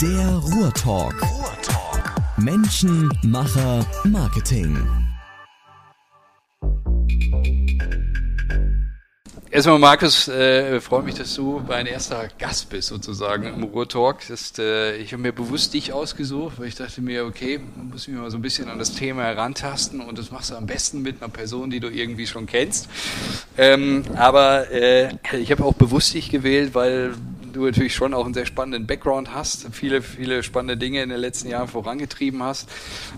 Der Ruhrtalk. Ruhrtalk. Menschen, Macher, Marketing. Erstmal, Markus, äh, freue mich, dass du mein erster Gast bist, sozusagen im Ruhrtalk. Äh, ich habe mir bewusst dich ausgesucht, weil ich dachte mir, okay, muss ich mich mal so ein bisschen an das Thema herantasten und das machst du am besten mit einer Person, die du irgendwie schon kennst. Ähm, aber äh, ich habe auch bewusst dich gewählt, weil du natürlich schon auch einen sehr spannenden Background hast, viele, viele spannende Dinge in den letzten Jahren vorangetrieben hast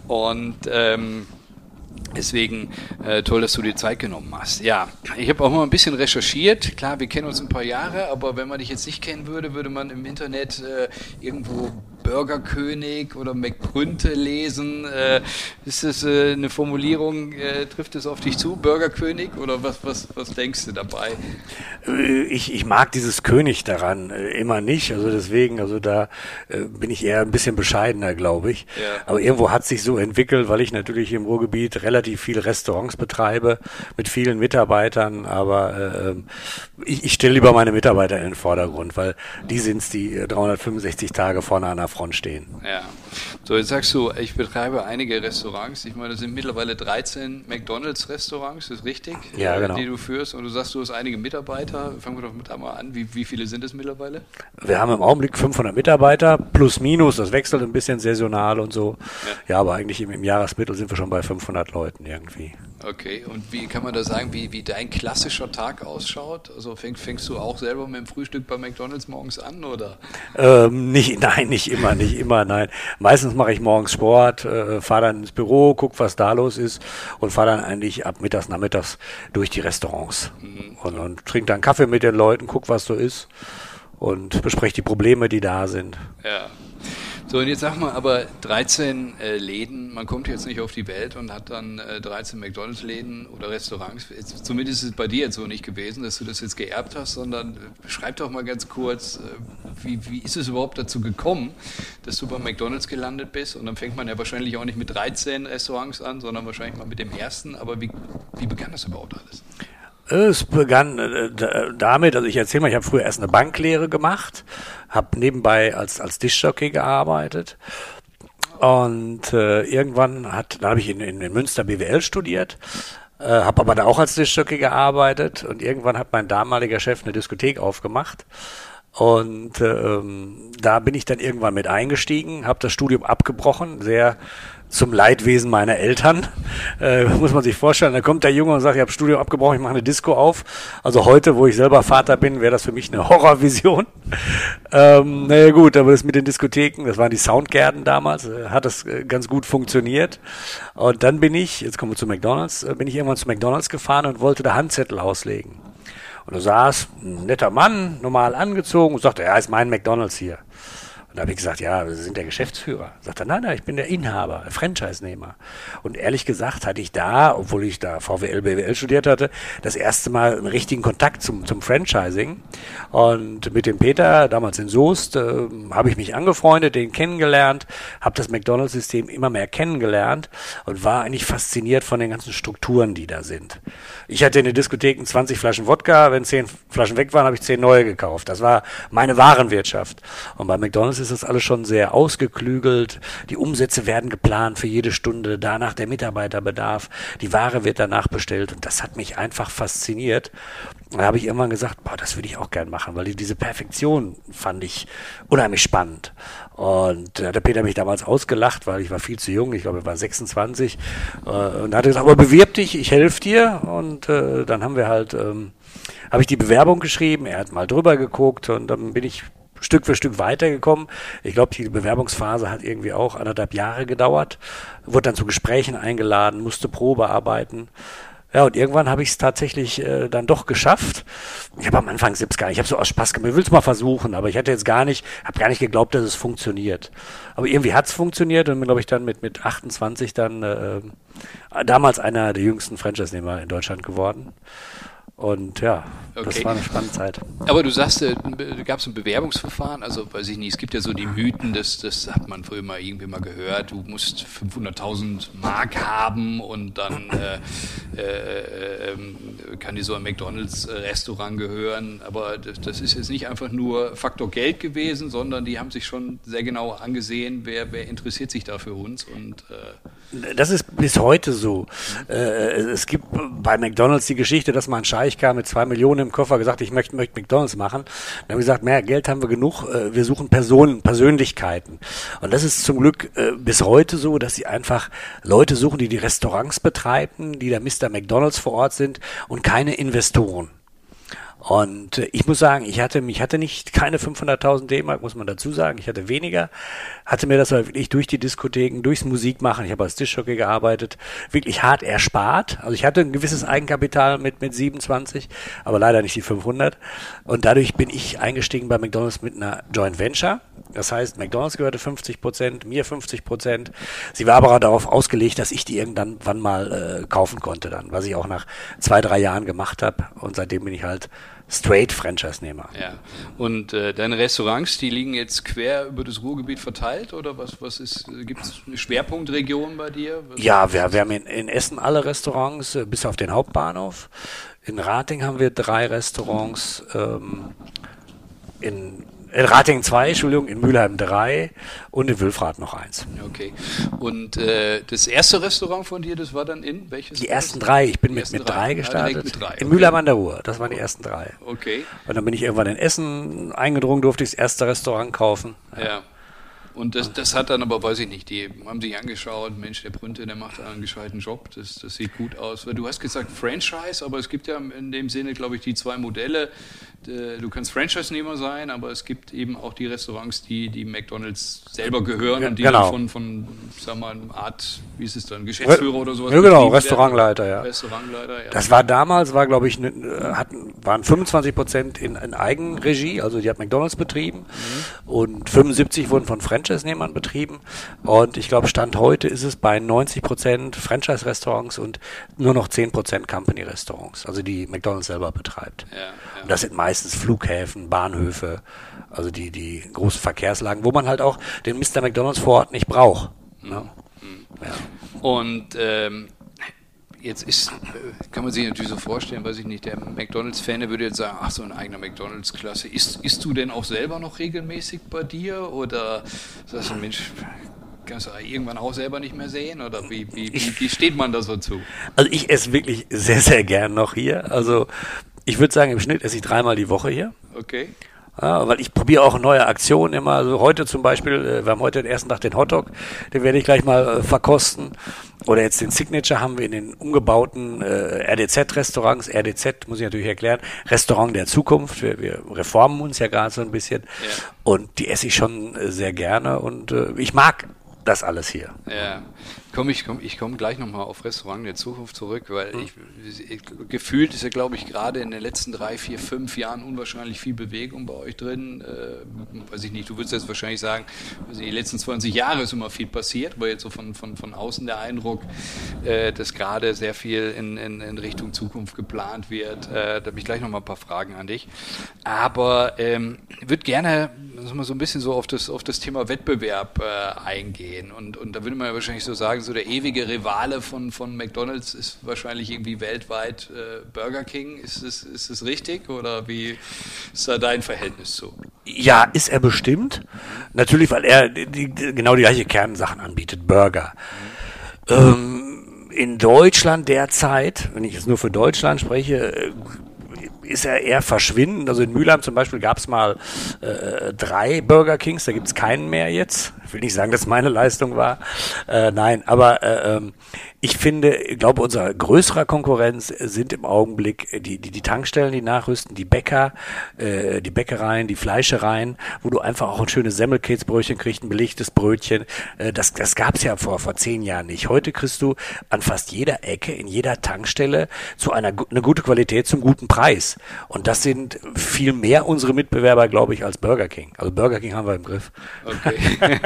und ähm, Deswegen äh, toll, dass du dir Zeit genommen hast. Ja, ich habe auch mal ein bisschen recherchiert. Klar, wir kennen uns ein paar Jahre, aber wenn man dich jetzt nicht kennen würde, würde man im Internet äh, irgendwo Burgerkönig oder McGrünte lesen. Äh, ist das äh, eine Formulierung, äh, trifft es auf dich zu, Burgerkönig? Oder was, was, was denkst du dabei? Äh, ich, ich mag dieses König daran äh, immer nicht. Also deswegen, also da äh, bin ich eher ein bisschen bescheidener, glaube ich. Ja. Aber irgendwo hat sich so entwickelt, weil ich natürlich im Ruhrgebiet relativ viele Restaurants betreibe mit vielen Mitarbeitern. Aber ich, ich stelle lieber meine Mitarbeiter in den Vordergrund, weil die sind es, die 365 Tage vorne an der Front stehen. Ja. So, jetzt sagst du, ich betreibe einige Restaurants. Ich meine, das sind mittlerweile 13 McDonalds-Restaurants, ist richtig? Ja, genau. Die du führst. Und du sagst, du hast einige Mitarbeiter. Fangen wir doch mit einmal an. Wie, wie viele sind es mittlerweile? Wir haben im Augenblick 500 Mitarbeiter, plus minus. Das wechselt ein bisschen saisonal und so. Ja, ja aber eigentlich im, im Jahresmittel sind wir schon bei 500 Leuten irgendwie. Okay, und wie kann man da sagen, wie, wie dein klassischer Tag ausschaut? Also fäng, fängst du auch selber mit dem Frühstück bei McDonalds morgens an, oder? Ähm, nicht, nein, nicht immer, nicht immer, nein. Meistens mache ich morgens Sport, äh, fahre dann ins Büro, guck, was da los ist und fahre dann eigentlich ab mittags, nachmittags durch die Restaurants mhm. und, und trinke dann Kaffee mit den Leuten, guck, was so ist und bespreche die Probleme, die da sind. Ja. So, und jetzt sag mal, aber 13 äh, Läden, man kommt jetzt nicht auf die Welt und hat dann äh, 13 McDonalds-Läden oder Restaurants. Jetzt, zumindest ist es bei dir jetzt so nicht gewesen, dass du das jetzt geerbt hast, sondern äh, beschreib doch mal ganz kurz, äh, wie, wie ist es überhaupt dazu gekommen, dass du bei McDonalds gelandet bist? Und dann fängt man ja wahrscheinlich auch nicht mit 13 Restaurants an, sondern wahrscheinlich mal mit dem ersten. Aber wie, wie begann das überhaupt alles? Es begann äh, damit, also ich erzähle mal, ich habe früher erst eine Banklehre gemacht, habe nebenbei als, als Dischjockey gearbeitet und äh, irgendwann hat, da habe ich in, in, in Münster BWL studiert, äh, habe aber da auch als Dischjockey gearbeitet und irgendwann hat mein damaliger Chef eine Diskothek aufgemacht und ähm, da bin ich dann irgendwann mit eingestiegen, habe das Studium abgebrochen, sehr zum Leidwesen meiner Eltern. Äh, muss man sich vorstellen. Da kommt der Junge und sagt, ich habe Studium abgebrochen, ich mache eine Disco auf. Also heute, wo ich selber Vater bin, wäre das für mich eine Horrorvision. Ähm, naja gut, aber das mit den Diskotheken, das waren die Soundgärten damals, äh, hat das äh, ganz gut funktioniert. Und dann bin ich, jetzt kommen wir zu McDonalds, äh, bin ich irgendwann zu McDonalds gefahren und wollte da Handzettel auslegen. Und da saß ein netter Mann, normal angezogen und sagte, ja, ist mein McDonalds hier. Und da habe ich gesagt, ja, Sie sind der Geschäftsführer. Sagt er, nein, nein, ich bin der Inhaber, der Franchise-Nehmer. Und ehrlich gesagt hatte ich da, obwohl ich da VWL, BWL studiert hatte, das erste Mal einen richtigen Kontakt zum, zum Franchising. Und mit dem Peter, damals in Soest, äh, habe ich mich angefreundet, den kennengelernt, habe das McDonalds-System immer mehr kennengelernt und war eigentlich fasziniert von den ganzen Strukturen, die da sind. Ich hatte in den Diskotheken 20 Flaschen Wodka, wenn 10 Flaschen weg waren, habe ich 10 neue gekauft. Das war meine Warenwirtschaft. Und bei McDonalds ist das alles schon sehr ausgeklügelt. Die Umsätze werden geplant für jede Stunde, danach der Mitarbeiterbedarf. Die Ware wird danach bestellt und das hat mich einfach fasziniert. Da habe ich irgendwann gesagt, boah, das würde ich auch gern machen, weil diese Perfektion fand ich unheimlich spannend. Und da hat der Peter mich damals ausgelacht, weil ich war viel zu jung, ich glaube, ich war 26. Äh, und da hat er gesagt, aber bewirb dich, ich helfe dir. Und äh, dann haben wir halt, ähm, habe ich die Bewerbung geschrieben, er hat mal drüber geguckt und dann bin ich Stück für Stück weitergekommen. Ich glaube, die Bewerbungsphase hat irgendwie auch anderthalb Jahre gedauert. Wurde dann zu Gesprächen eingeladen, musste Probe arbeiten. Ja, und irgendwann habe ich es tatsächlich äh, dann doch geschafft. Ich habe am Anfang selbst gar nicht, ich habe so aus Spaß gemacht, ich will es mal versuchen, aber ich hatte jetzt gar nicht, habe gar nicht geglaubt, dass es funktioniert. Aber irgendwie hat es funktioniert und bin, glaube ich, dann mit, mit 28 dann äh, damals einer der jüngsten Franchise-Nehmer in Deutschland geworden. Und ja, das Okay. war eine spannende Zeit. Aber du sagst, äh, gab es ein Bewerbungsverfahren? Also weiß ich nicht, es gibt ja so die Mythen, das, das hat man früher mal irgendwie mal gehört, du musst 500.000 Mark haben und dann äh, äh, ähm, kann dir so ein McDonalds-Restaurant gehören. Aber das, das ist jetzt nicht einfach nur Faktor Geld gewesen, sondern die haben sich schon sehr genau angesehen, wer, wer interessiert sich da für uns. Und äh, Das ist bis heute so. Äh, es gibt bei McDonalds die Geschichte, dass mal ein Scheich kam mit zwei Millionen im Koffer, gesagt, ich möchte, möchte McDonalds machen. Dann haben wir gesagt, mehr Geld haben wir genug, äh, wir suchen Personen, Persönlichkeiten. Und das ist zum Glück äh, bis heute so, dass sie einfach Leute suchen, die die Restaurants betreiben, die da Mr. McDonalds vor Ort sind und keine Investoren. Und äh, ich muss sagen, ich hatte, mich hatte nicht keine 500.000 D-Mark, muss man dazu sagen. Ich hatte weniger, hatte mir das aber wirklich durch die Diskotheken, durchs Musikmachen, ich habe als Tischjockey gearbeitet, wirklich hart erspart. Also ich hatte ein gewisses Eigenkapital mit, mit 27, aber leider nicht die 500. Und dadurch bin ich eingestiegen bei McDonalds mit einer Joint Venture. Das heißt, McDonalds gehörte 50 Prozent, mir 50 Prozent. Sie war aber auch darauf ausgelegt, dass ich die irgendwann wann mal äh, kaufen konnte dann, was ich auch nach zwei, drei Jahren gemacht habe. Und seitdem bin ich halt straight Franchise-Nehmer. ja. Und äh, deine Restaurants, die liegen jetzt quer über das Ruhrgebiet verteilt oder was, was ist, gibt es eine Schwerpunktregion bei dir? Ja, wir, wir haben in, in Essen alle Restaurants, äh, bis auf den Hauptbahnhof. In Rating haben wir drei Restaurants, ähm, in, in Rating zwei, Entschuldigung, in Mülheim drei und in Wülfrath noch eins. Okay. Und äh, das erste Restaurant von dir, das war dann in welches? Die ersten drei, ich bin mit, mit drei. drei Ah, gestartet. mit drei, In. Mülheim an der Ruhr, das waren die ersten drei. Okay. Und dann bin ich irgendwann in Essen eingedrungen, durfte ich das erste Restaurant kaufen. Ja. Und das, das hat dann aber, weiß ich nicht, die haben sich angeschaut, Mensch, der Brünte, der macht einen gescheiten Job, das, das sieht gut aus. Weil Du hast gesagt Franchise, aber es gibt ja in dem Sinne, glaube ich, die zwei Modelle. Äh, Du kannst Franchise-Nehmer sein, aber es gibt eben auch die Restaurants, die, die McDonalds selber gehören und die Genau. von, von, sag mal, Art, wie ist es dann, Geschäftsführer oder sowas? Ja, genau, werden. Restaurantleiter, ja. Restaurantleiter, ja. Das war damals, war glaube ich, ne, hatten, waren 25 Prozent in, in Eigenregie, also die hat McDonalds betrieben und 75 wurden von Franchise-Nehmern betrieben und ich glaube, Stand heute ist es bei 90 Prozent Franchise-Restaurants und nur noch 10 Prozent Company-Restaurants, also die McDonalds selber betreibt. Ja, ja. Und das sind meistens Flughäfen, Bahnhöfe, also die, die großen Verkehrslagen, wo man halt auch den Mr. McDonalds vor Ort nicht braucht. Ne? Ja. Und ähm, jetzt ist, äh, kann man sich natürlich so vorstellen, weiß ich nicht, der McDonalds-Fan, würde jetzt sagen, ach so ein eigener McDonalds-Klasse. Isst, isst du denn auch selber noch regelmäßig bei dir oder sagst du, Mensch, kannst du irgendwann auch selber nicht mehr sehen oder wie, wie, wie, wie steht man da so zu? Also ich esse wirklich sehr, sehr gern noch hier. Also ich würde sagen, im Schnitt esse ich dreimal die Woche hier. Okay. Ja, weil ich probiere auch neue Aktionen immer. Also heute zum Beispiel, äh, wir haben heute den ersten Tag den Hotdog, den werde ich gleich mal äh, verkosten. Oder jetzt den Signature haben wir in den umgebauten äh, RDZ-Restaurants. RDZ muss ich natürlich erklären, Restaurant der Zukunft. Wir, wir reformen uns ja gerade so ein bisschen. Ja. Und die esse ich schon äh, sehr gerne und äh, ich mag das alles hier. Ja, komm, ich komme ich komm gleich nochmal auf Restaurant der Zukunft zurück, weil ich, ich gefühlt ist ja, glaube ich, gerade in den letzten drei, vier, fünf Jahren unwahrscheinlich viel Bewegung bei euch drin. Äh, weiß ich nicht, du würdest jetzt wahrscheinlich sagen, also die letzten 20 Jahre ist immer viel passiert, aber jetzt so von, von, von außen der Eindruck, äh, dass gerade sehr viel in, in, in Richtung Zukunft geplant wird. Äh, da habe ich gleich nochmal ein paar Fragen an dich. Aber ähm, ich würde gerne so ein bisschen so auf das, auf das Thema Wettbewerb äh, eingehen. Und, und da würde man ja wahrscheinlich so sagen, so der ewige Rivale von, von McDonalds ist wahrscheinlich irgendwie weltweit äh, Burger King. Ist es, ist es richtig oder wie ist da dein Verhältnis zu? Ja, ist er bestimmt. Natürlich, weil er die, genau die gleiche Kernsachen anbietet, Burger. Ähm, in Deutschland derzeit, wenn ich jetzt nur für Deutschland spreche, äh, ist er eher verschwindend. Also in Mülheim zum Beispiel gab es mal äh, drei Burger Kings, da gibt es keinen mehr jetzt. Ich will nicht sagen, dass meine Leistung war. Äh, nein, aber äh, ähm, ich finde, ich glaube, unser größerer Konkurrenz sind im Augenblick die, die, die Tankstellen, die nachrüsten, die Bäcker, äh, die Bäckereien, die Fleischereien, wo du einfach auch ein schönes Semmelkäsbrötchen kriegst, ein belegtes Brötchen. Äh, das das gab es ja vor, vor zehn Jahren nicht. Heute kriegst du an fast jeder Ecke, in jeder Tankstelle zu einer eine gute Qualität zum guten Preis. Und das sind viel mehr unsere Mitbewerber, glaube ich, als Burger King. Also Burger King haben wir im Griff. Okay.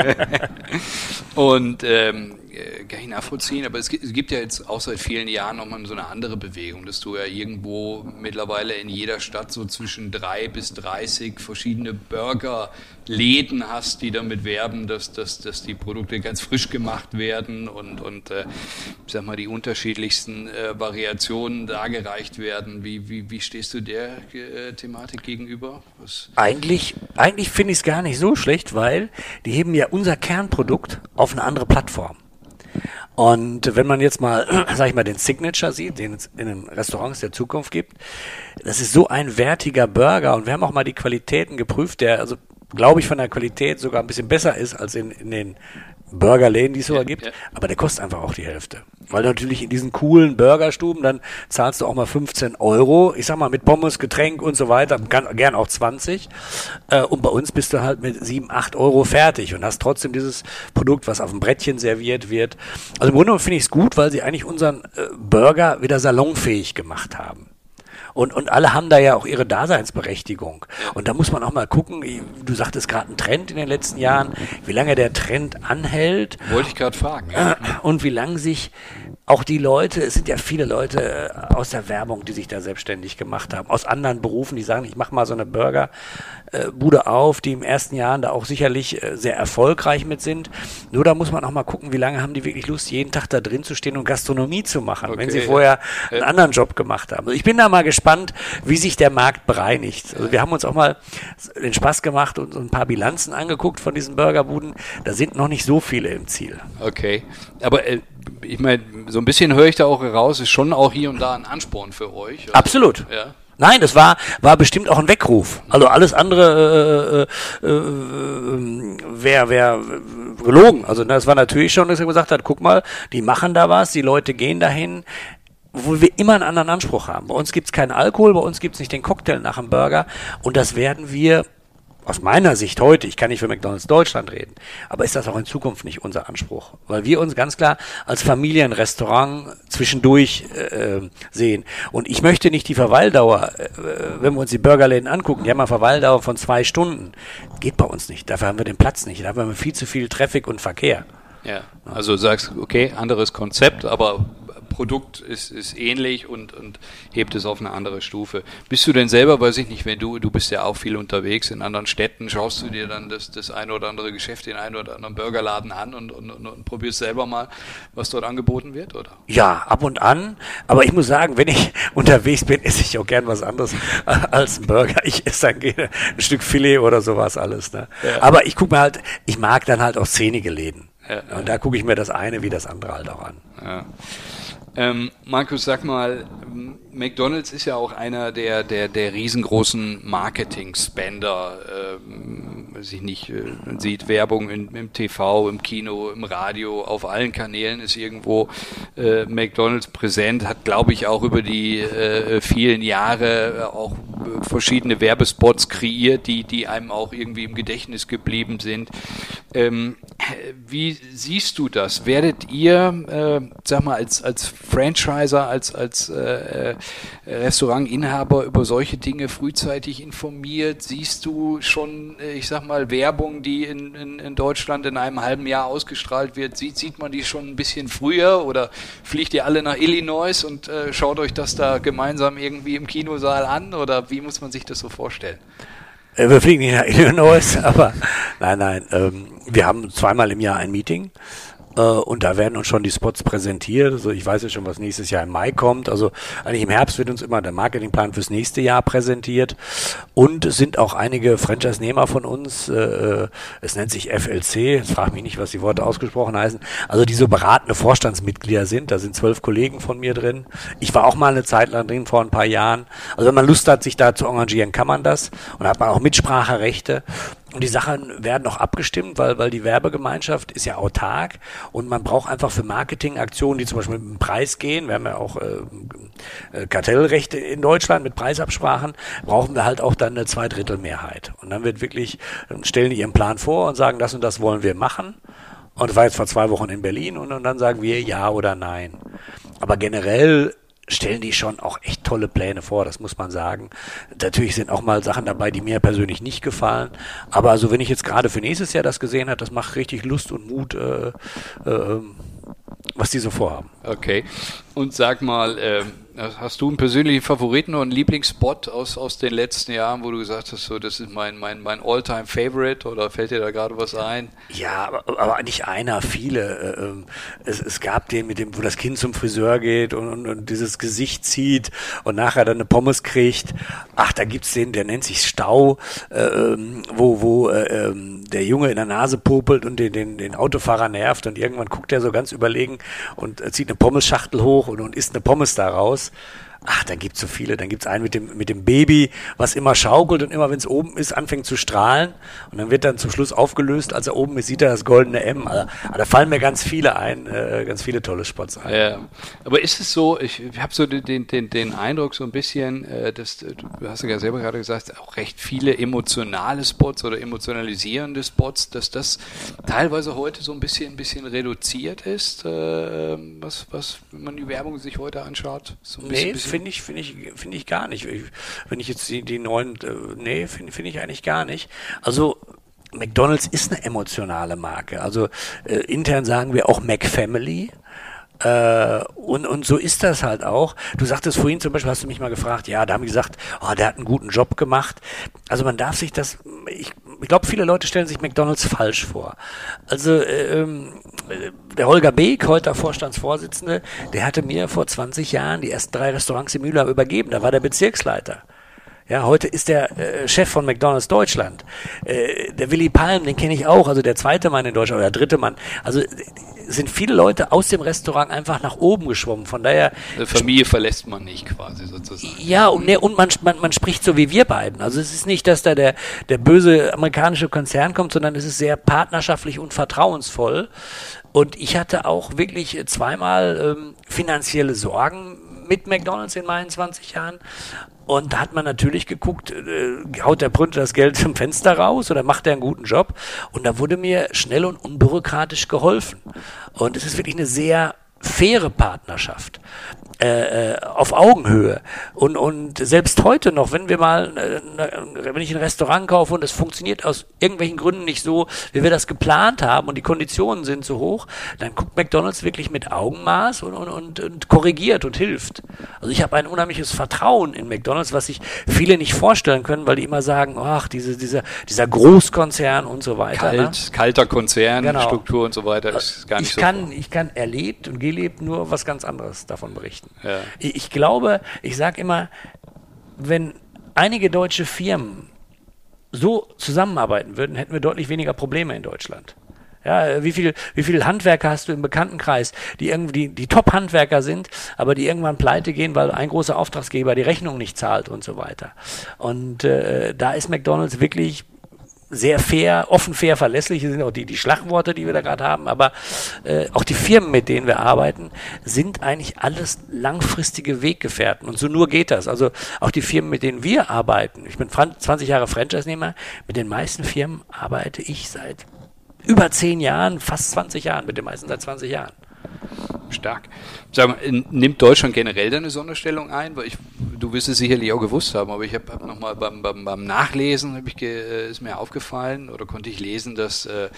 und ähm, äh, kann ich nachvollziehen, aber es gibt, es gibt ja jetzt auch seit vielen Jahren nochmal so eine andere Bewegung, dass du ja irgendwo mittlerweile in jeder Stadt so zwischen drei bis 30 verschiedene Burgerläden hast, die damit werben, dass, dass, dass die Produkte ganz frisch gemacht werden und, und äh, ich sag mal, die unterschiedlichsten äh, Variationen dargereicht werden. Wie, wie, wie stehst du der äh, Thematik gegenüber? Was? Eigentlich, eigentlich finde ich es gar nicht so schlecht, weil die heben ja unser Kernprodukt auf eine andere Plattform. Und wenn man jetzt mal, sag ich mal, den Signature sieht, den es in den Restaurants der Zukunft gibt, das ist so ein wertiger Burger. Und wir haben auch mal die Qualitäten geprüft, der also glaube ich von der Qualität sogar ein bisschen besser ist als in, in den Burgerläden, die es sogar ja, gibt, ja. aber der kostet einfach auch die Hälfte. Weil natürlich in diesen coolen Burgerstuben, dann zahlst du auch mal 15 Euro, ich sag mal mit Pommes, Getränk und so weiter, gern, gern auch 20. Äh, und bei uns bist du halt mit 7, 8 Euro fertig und hast trotzdem dieses Produkt, was auf dem Brettchen serviert wird. Also im Grunde finde ich es gut, weil sie eigentlich unseren äh, Burger wieder salonfähig gemacht haben. Und, und alle haben da ja auch ihre Daseinsberechtigung. Und da muss man auch mal gucken, du sagtest gerade ein Trend in den letzten Jahren, wie lange der Trend anhält. Wollte ich gerade fragen. Ja. Und wie lange sich auch die Leute, es sind ja viele Leute äh, aus der Werbung, die sich da selbstständig gemacht haben, aus anderen Berufen, die sagen, ich mache mal so eine Burgerbude auf, die im ersten Jahren da auch sicherlich äh, sehr erfolgreich mit sind. Nur da muss man auch mal gucken, wie lange haben die wirklich Lust, jeden Tag da drin zu stehen und Gastronomie zu machen, okay, wenn sie vorher ja. einen anderen Job gemacht haben. Also ich bin da mal gespannt, wie sich der Markt bereinigt. Also wir haben uns auch mal den Spaß gemacht und ein paar Bilanzen angeguckt von diesen Burgerbuden. Da sind noch nicht so viele im Ziel. Okay, aber äh, ich meine, so ein bisschen höre ich da auch heraus, ist schon auch hier und da ein Ansporn für euch. Also, Absolut. Ja. Nein, das war, war bestimmt auch ein Weckruf. Also alles andere äh, äh, äh, wäre wär gelogen. Also das war natürlich schon, dass er gesagt hat, guck mal, die machen da was, die Leute gehen dahin, wo wir immer einen anderen Anspruch haben. Bei uns gibt's keinen Alkohol, bei uns gibt's nicht den Cocktail nach dem Burger und das werden wir aus meiner Sicht heute, ich kann nicht für McDonalds Deutschland reden, aber ist das auch in Zukunft nicht unser Anspruch? Weil wir uns ganz klar als Familienrestaurant zwischendurch äh, sehen. Und ich möchte nicht die Verweildauer, äh, wenn wir uns die Burgerläden angucken, die haben eine Verweildauer von zwei Stunden. Geht bei uns nicht. Dafür haben wir den Platz nicht. Dafür haben wir viel zu viel Traffic und Verkehr. Ja, also sagst, okay, anderes Konzept, aber Produkt ist, ist ähnlich und, und hebt es auf eine andere Stufe. Bist du denn selber, weiß ich nicht, wenn du, du bist ja auch viel unterwegs in anderen Städten, schaust du dir dann das, das eine oder andere Geschäft, den einen oder anderen Burgerladen an und, und, und, und probierst selber mal, was dort angeboten wird, oder? Ja, ab und an. Aber ich muss sagen, wenn ich unterwegs bin, esse ich auch gern was anderes als ein Burger. Ich esse dann gerne ein Stück Filet oder sowas alles. Ne? Ja. Aber ich gucke mir halt, ich mag dann halt auch szenige Läden. Ja, und da gucke ich mir das eine wie das andere halt auch an. Ja. Ähm, Markus, sag mal, McDonald's ist ja auch einer der, der, der riesengroßen Marketing-Spender. Ähm, weiß ich nicht, äh, sieht Werbung in, im TV, im Kino, im Radio, auf allen Kanälen ist irgendwo äh, McDonald's präsent, hat, glaube ich, auch über die äh, vielen Jahre äh, auch verschiedene Werbespots kreiert, die, die einem auch irgendwie im Gedächtnis geblieben sind. Ähm, wie siehst du das? Werdet ihr, äh, sag mal, als, als Franchiser, als, als äh, Restaurantinhaber über solche Dinge frühzeitig informiert? Siehst du schon, äh, ich sag mal, Werbung, die in, in, in Deutschland in einem halben Jahr ausgestrahlt wird? Sieht, sieht man die schon ein bisschen früher oder fliegt ihr alle nach Illinois und äh, schaut euch das da gemeinsam irgendwie im Kinosaal an oder wie muss man sich das so vorstellen? Äh, wir fliegen nicht nach Illinois, aber nein, nein. Ähm, wir haben zweimal im Jahr ein Meeting und da werden uns schon die Spots präsentiert. Also ich weiß ja schon, was nächstes Jahr im Mai kommt. Also eigentlich im Herbst wird uns immer der Marketingplan fürs nächste Jahr präsentiert. Und es sind auch einige Franchise-Nehmer von uns, äh, äh es nennt sich FLC, jetzt frage mich nicht, was die Worte ausgesprochen heißen, also die so beratende Vorstandsmitglieder sind. Da sind zwölf Kollegen von mir drin. Ich war auch mal eine Zeit lang drin, vor ein paar Jahren. Also wenn man Lust hat, sich da zu engagieren, kann man das. Und hat man auch Mitspracherechte. Und die Sachen werden noch abgestimmt, weil, weil die Werbegemeinschaft ist ja autark und man braucht einfach für Marketingaktionen, die zum Beispiel mit dem Preis gehen, wir haben ja auch äh, äh, Kartellrechte in Deutschland mit Preisabsprachen, brauchen wir halt auch dann eine Zweidrittelmehrheit. Und dann wird wirklich, stellen die ihren Plan vor und sagen, das und das wollen wir machen. Und das war jetzt vor zwei Wochen in Berlin und, und dann sagen wir ja oder nein. Aber generell stellen die schon auch echt tolle Pläne vor, das muss man sagen. Natürlich sind auch mal Sachen dabei, die mir persönlich nicht gefallen. Aber also wenn ich jetzt gerade für nächstes Jahr das gesehen habe, das macht richtig Lust und Mut, äh, äh, was die so vorhaben. Okay. Und sag mal, ähm, Hast du einen persönlichen Favoriten oder einen Lieblingsspot aus, aus den letzten Jahren, wo du gesagt hast, so, das ist mein, mein, mein All-Time-Favorite oder fällt dir da gerade was ein? Ja, aber, nicht einer, viele. Äh, ähm, es, es gab den, mit dem, wo das Kind zum Friseur geht und, und, und dieses Gesicht zieht und nachher dann eine Pommes kriegt. Ach, da gibt's den, der nennt sich Stau, äh, ähm, wo, wo äh, ähm, der Junge in der Nase popelt und den, den, den Autofahrer nervt und irgendwann guckt er so ganz überlegen und zieht eine Pommesschachtel hoch und, und isst eine Pommes daraus. aus. Ach, da gibt's so viele. Dann gibt's einen mit dem, mit dem Baby, was immer schaukelt und immer, wenn es oben ist, anfängt zu strahlen. Und dann wird dann zum Schluss aufgelöst. Als er oben ist, sieht er das goldene M. Also, da fallen mir ganz viele ein, äh, ganz viele tolle Spots ein. Ja. Aber ist es so, ich, ich habe so den, den, den Eindruck so ein bisschen, äh, dass, du hast ja selber gerade gesagt, auch recht viele emotionale Spots oder emotionalisierende Spots, dass das teilweise heute so ein bisschen, ein bisschen reduziert ist, äh, was, was, wenn man die Werbung sich heute anschaut. So ein bisschen, nee, bisschen finde ich, finde ich, finde ich gar nicht. Wenn ich jetzt die, die neuen, äh, nee, finde finde ich eigentlich gar nicht. Also, McDonald's ist eine emotionale Marke. Also äh, intern sagen wir auch McFamily. Äh, und, und so ist das halt auch. Du sagtest vorhin zum Beispiel, hast du mich mal gefragt, ja, da haben die gesagt, oh, der hat einen guten Job gemacht. Also man darf sich das, ich, ich glaube, viele Leute stellen sich McDonalds falsch vor. Also äh, ähm, der Holger Beek, heute Vorstandsvorsitzende, der hatte mir vor 20 Jahren die ersten drei Restaurants in Mühlheim übergeben. Da war der Bezirksleiter. Ja, heute ist der äh, Chef von McDonald's Deutschland. Äh, der Willy Palm, den kenne ich auch, also der zweite Mann in Deutschland oder der dritte Mann. Also sind viele Leute aus dem Restaurant einfach nach oben geschwommen. Von daher. Eine Familie verlässt man nicht quasi sozusagen. Ja, und, ne, und man, man, man spricht so wie wir beiden. Also es ist nicht, dass da der, der böse amerikanische Konzern kommt, sondern es ist sehr partnerschaftlich und vertrauensvoll. Und ich hatte auch wirklich zweimal ähm, finanzielle Sorgen mit McDonalds in meinen 20 Jahren. Und da hat man natürlich geguckt, äh, haut der Brünter das Geld zum Fenster raus oder macht er einen guten Job? Und da wurde mir schnell und unbürokratisch geholfen. Und es ist wirklich eine sehr faire Partnerschaft äh, äh, auf Augenhöhe. Und, und selbst heute noch, wenn wir mal, äh, wenn ich ein Restaurant kaufe und es funktioniert aus irgendwelchen Gründen nicht so, wie wir das geplant haben und die Konditionen sind so hoch, dann guckt McDonalds wirklich mit Augenmaß und, und, und, und korrigiert und hilft. Also ich habe ein unheimliches Vertrauen in McDonalds, was sich viele nicht vorstellen können, weil die immer sagen, ach, diese, dieser, dieser Großkonzern und so weiter. Kalt, ne? Kalter Konzern, genau. Struktur und so weiter ist gar nicht ich so. Kann, ich kann erlebt und gelebt nur was ganz anderes davon berichten. Ja. Ich, ich glaube, ich sage immer, wenn einige deutsche Firmen so zusammenarbeiten würden, hätten wir deutlich weniger Probleme in Deutschland. Ja, wie viel, wie viel Handwerker hast du im Bekanntenkreis, die irgendwie, die Top-Handwerker sind, aber die irgendwann pleite gehen, weil ein großer Auftragsgeber die Rechnung nicht zahlt und so weiter. Und äh, da ist McDonald's wirklich sehr fair, offen, fair, verlässlich sind auch die, die Schlagworte, die wir da gerade haben, aber äh, auch die Firmen, mit denen wir arbeiten, sind eigentlich alles langfristige Weggefährten und so nur geht das. Also auch die Firmen, mit denen wir arbeiten, ich bin 20 Jahre Franchise-Nehmer, mit den meisten Firmen arbeite ich seit über 10 Jahren, fast 20 Jahren, mit den meisten seit 20 Jahren. Stark. Sag mal, nimmt Deutschland generell eine Sonderstellung ein? Weil ich, du wirst es sicherlich auch gewusst haben, aber ich habe hab nochmal beim, beim, beim Nachlesen ich, äh, ist mir aufgefallen oder konnte ich lesen, dass äh,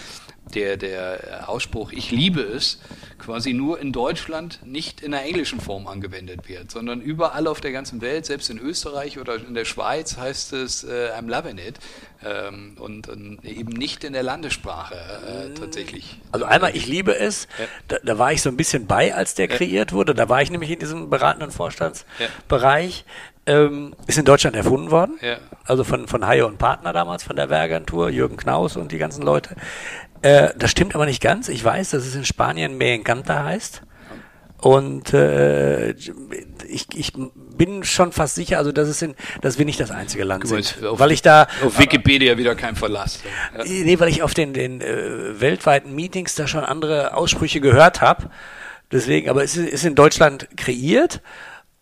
der, der Ausspruch Ich liebe es quasi nur in Deutschland nicht in der englischen Form angewendet wird, sondern überall auf der ganzen Welt, selbst in Österreich oder in der Schweiz heißt es äh, I'm loving it ähm, und, und, eben nicht in der Landessprache äh, tatsächlich. Also einmal Ich liebe es, ja. da, da, war ich so ein bisschen bei, als der ja. kreiert wurde, da war ich nämlich in diesem beratenden Vorstandsbereich. Ja. Ähm, ist in Deutschland erfunden worden. Ja. Also von, von Haie und Partner damals, von der Werbeagentur, Jürgen Knaus und die ganzen Leute. Äh, das stimmt aber nicht ganz. Ich weiß, dass es in Spanien Me Encanta heißt. Und äh, ich, ich bin schon fast sicher, also dass, es in, dass wir nicht das einzige Land sind. Auf, weil ich da auf Wikipedia wieder kein Verlass. Ja. Nee, weil ich auf den, den äh, weltweiten Meetings da schon andere Aussprüche gehört habe. Deswegen, aber es ist, ist in Deutschland kreiert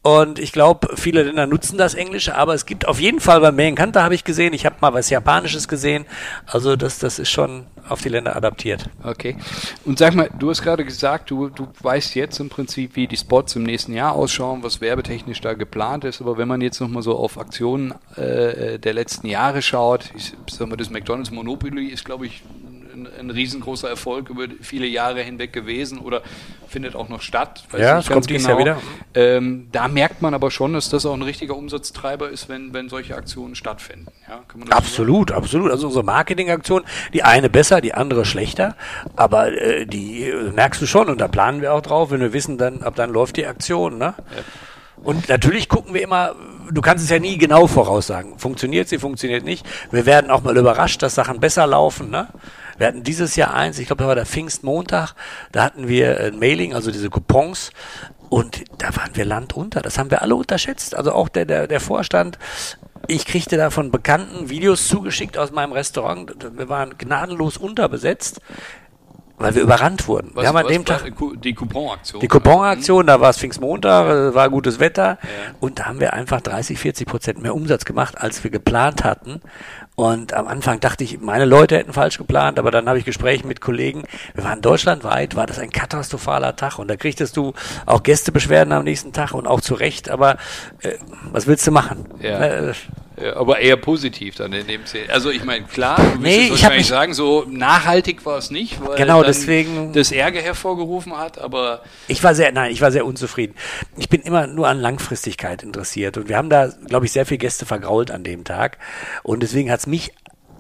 und ich glaube, viele Länder nutzen das Englische, aber es gibt auf jeden Fall bei Mehenkanta habe ich gesehen, ich habe mal was Japanisches gesehen. Also das, das ist schon auf die Länder adaptiert. Okay. Und sag mal, du hast gerade gesagt, du, du weißt jetzt im Prinzip, wie die Spots im nächsten Jahr ausschauen, was werbetechnisch da geplant ist. Aber wenn man jetzt nochmal so auf Aktionen äh, der letzten Jahre schaut, ich sag mal, das McDonalds Monopoly ist, glaube ich, ein, ein, riesengroßer Erfolg über viele Jahre hinweg gewesen oder findet auch noch statt. ja, es kommt dieses genau. Jahr wieder. Ähm, da merkt man aber schon, dass das auch ein richtiger Umsatztreiber ist, wenn, wenn solche Aktionen stattfinden. Ja, absolut, so absolut. Also unsere Marketingaktion, die eine besser, die andere schlechter, aber äh, die äh, merkst du schon und da planen wir auch drauf, wenn wir wissen, dann ab dann läuft die Aktion. Ne? Ja. Und natürlich gucken wir immer, du kannst es ja nie genau voraussagen. Funktioniert sie, funktioniert nicht. Wir werden auch mal überrascht, dass Sachen besser laufen. Ne? Wir hatten dieses Jahr eins, ich glaube, da war der Pfingstmontag, da hatten wir ein Mailing, also diese Coupons. Und da waren wir Land unter. Das haben wir alle unterschätzt. Also auch der, der, der Vorstand. Ich kriegte da von Bekannten Videos zugeschickt aus meinem Restaurant. Wir waren gnadenlos unterbesetzt weil wir überrannt wurden. Was, wir haben an dem Tag die Couponaktion. Die Couponaktion, da war es Pfingstmontag, war gutes Wetter ja. und da haben wir einfach 30, 40 Prozent mehr Umsatz gemacht, als wir geplant hatten. Und am Anfang dachte ich, meine Leute hätten falsch geplant, aber dann habe ich Gespräche mit Kollegen. Wir waren deutschlandweit, war das ein katastrophaler Tag und da kriegtest du auch Gästebeschwerden am nächsten Tag und auch zu Recht, aber äh, was willst du machen? Ja. Äh, aber eher positiv dann in dem Sinne. Also ich meine, klar, du nee, ich wahrscheinlich sagen, so nachhaltig war es nicht, weil genau, deswegen das Ärger hervorgerufen hat, aber ich war sehr, nein, ich war sehr unzufrieden. Ich bin immer nur an Langfristigkeit interessiert und wir haben da, glaube ich, sehr viele Gäste vergrault an dem Tag und deswegen hat es mich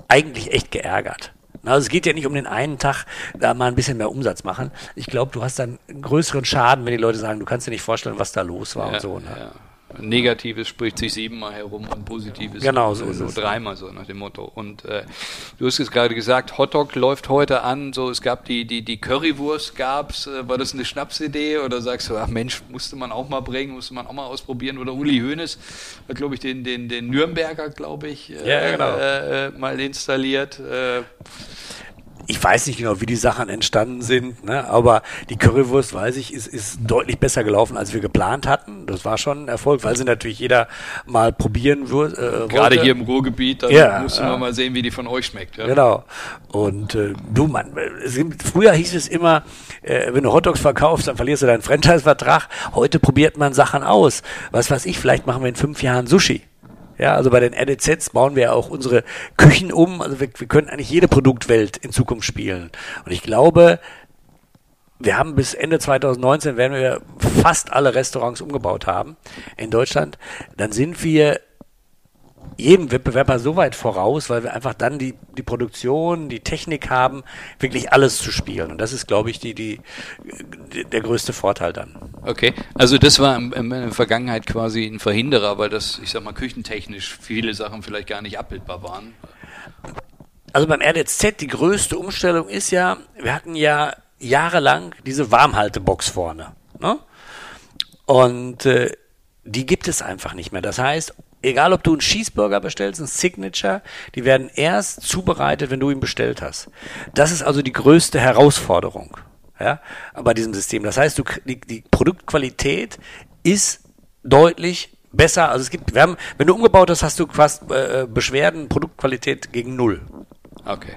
eigentlich echt geärgert. Also es geht ja nicht um den einen Tag, da mal ein bisschen mehr Umsatz machen. Ich glaube, du hast dann einen größeren Schaden, wenn die Leute sagen, du kannst dir nicht vorstellen, was da los war ja, und so. Ne? Ja. Negatives spricht sich siebenmal herum und Positives genau, so nur, dreimal so nach dem Motto. Und äh, du hast es gerade gesagt, Hotdog läuft heute an. So, es gab die die die Currywurst gab's. Äh, war das eine Schnapsidee oder sagst du, ach Mensch, musste man auch mal bringen, musste man auch mal ausprobieren? Oder Uli Hoeneß hat, glaube ich, den den den Nürnberger, glaube ich, äh, ja, genau. äh, mal installiert. Äh, ich weiß nicht genau, wie die Sachen entstanden sind, ne? aber die Currywurst, weiß ich, ist, ist deutlich besser gelaufen, als wir geplant hatten. Das war schon ein Erfolg, weil sie natürlich jeder mal probieren würde. Äh, Gerade hier im Ruhrgebiet, da ja, mussten wir mal sehen, wie die von euch schmeckt. Ja? Genau. Und äh, du, Mann, früher hieß es immer, äh, wenn du Hotdogs verkaufst, dann verlierst du deinen Franchise-Vertrag. Heute probiert man Sachen aus. Was weiß ich, vielleicht machen wir in fünf Jahren Sushi. Ja, also bei den RDZs bauen wir ja auch unsere Küchen um. Also wir, wir können eigentlich jede Produktwelt in Zukunft spielen. Und ich glaube, wir haben bis Ende 2019 werden wir fast alle Restaurants umgebaut haben in Deutschland. Dann sind wir jedem Wettbewerber so weit voraus, weil wir einfach dann die, die Produktion, die Technik haben, wirklich alles zu spielen. Und das ist, glaube ich, die, die, der größte Vorteil dann. Okay, also das war in der Vergangenheit quasi ein Verhinderer, weil das, ich sag mal, küchentechnisch viele Sachen vielleicht gar nicht abbildbar waren. Also beim RDZ, die größte Umstellung ist ja, wir hatten ja jahrelang diese Warmhaltebox vorne. Ne? Und äh, die gibt es einfach nicht mehr. Das heißt, egal ob du einen Cheeseburger bestellst, einen Signature, die werden erst zubereitet, wenn du ihn bestellt hast. Das ist also die größte Herausforderung ja, bei diesem System. Das heißt, du, die, die Produktqualität ist deutlich besser. Also es gibt, wir haben, wenn du umgebaut hast, hast du fast äh, Beschwerden, Produktqualität gegen null. Okay.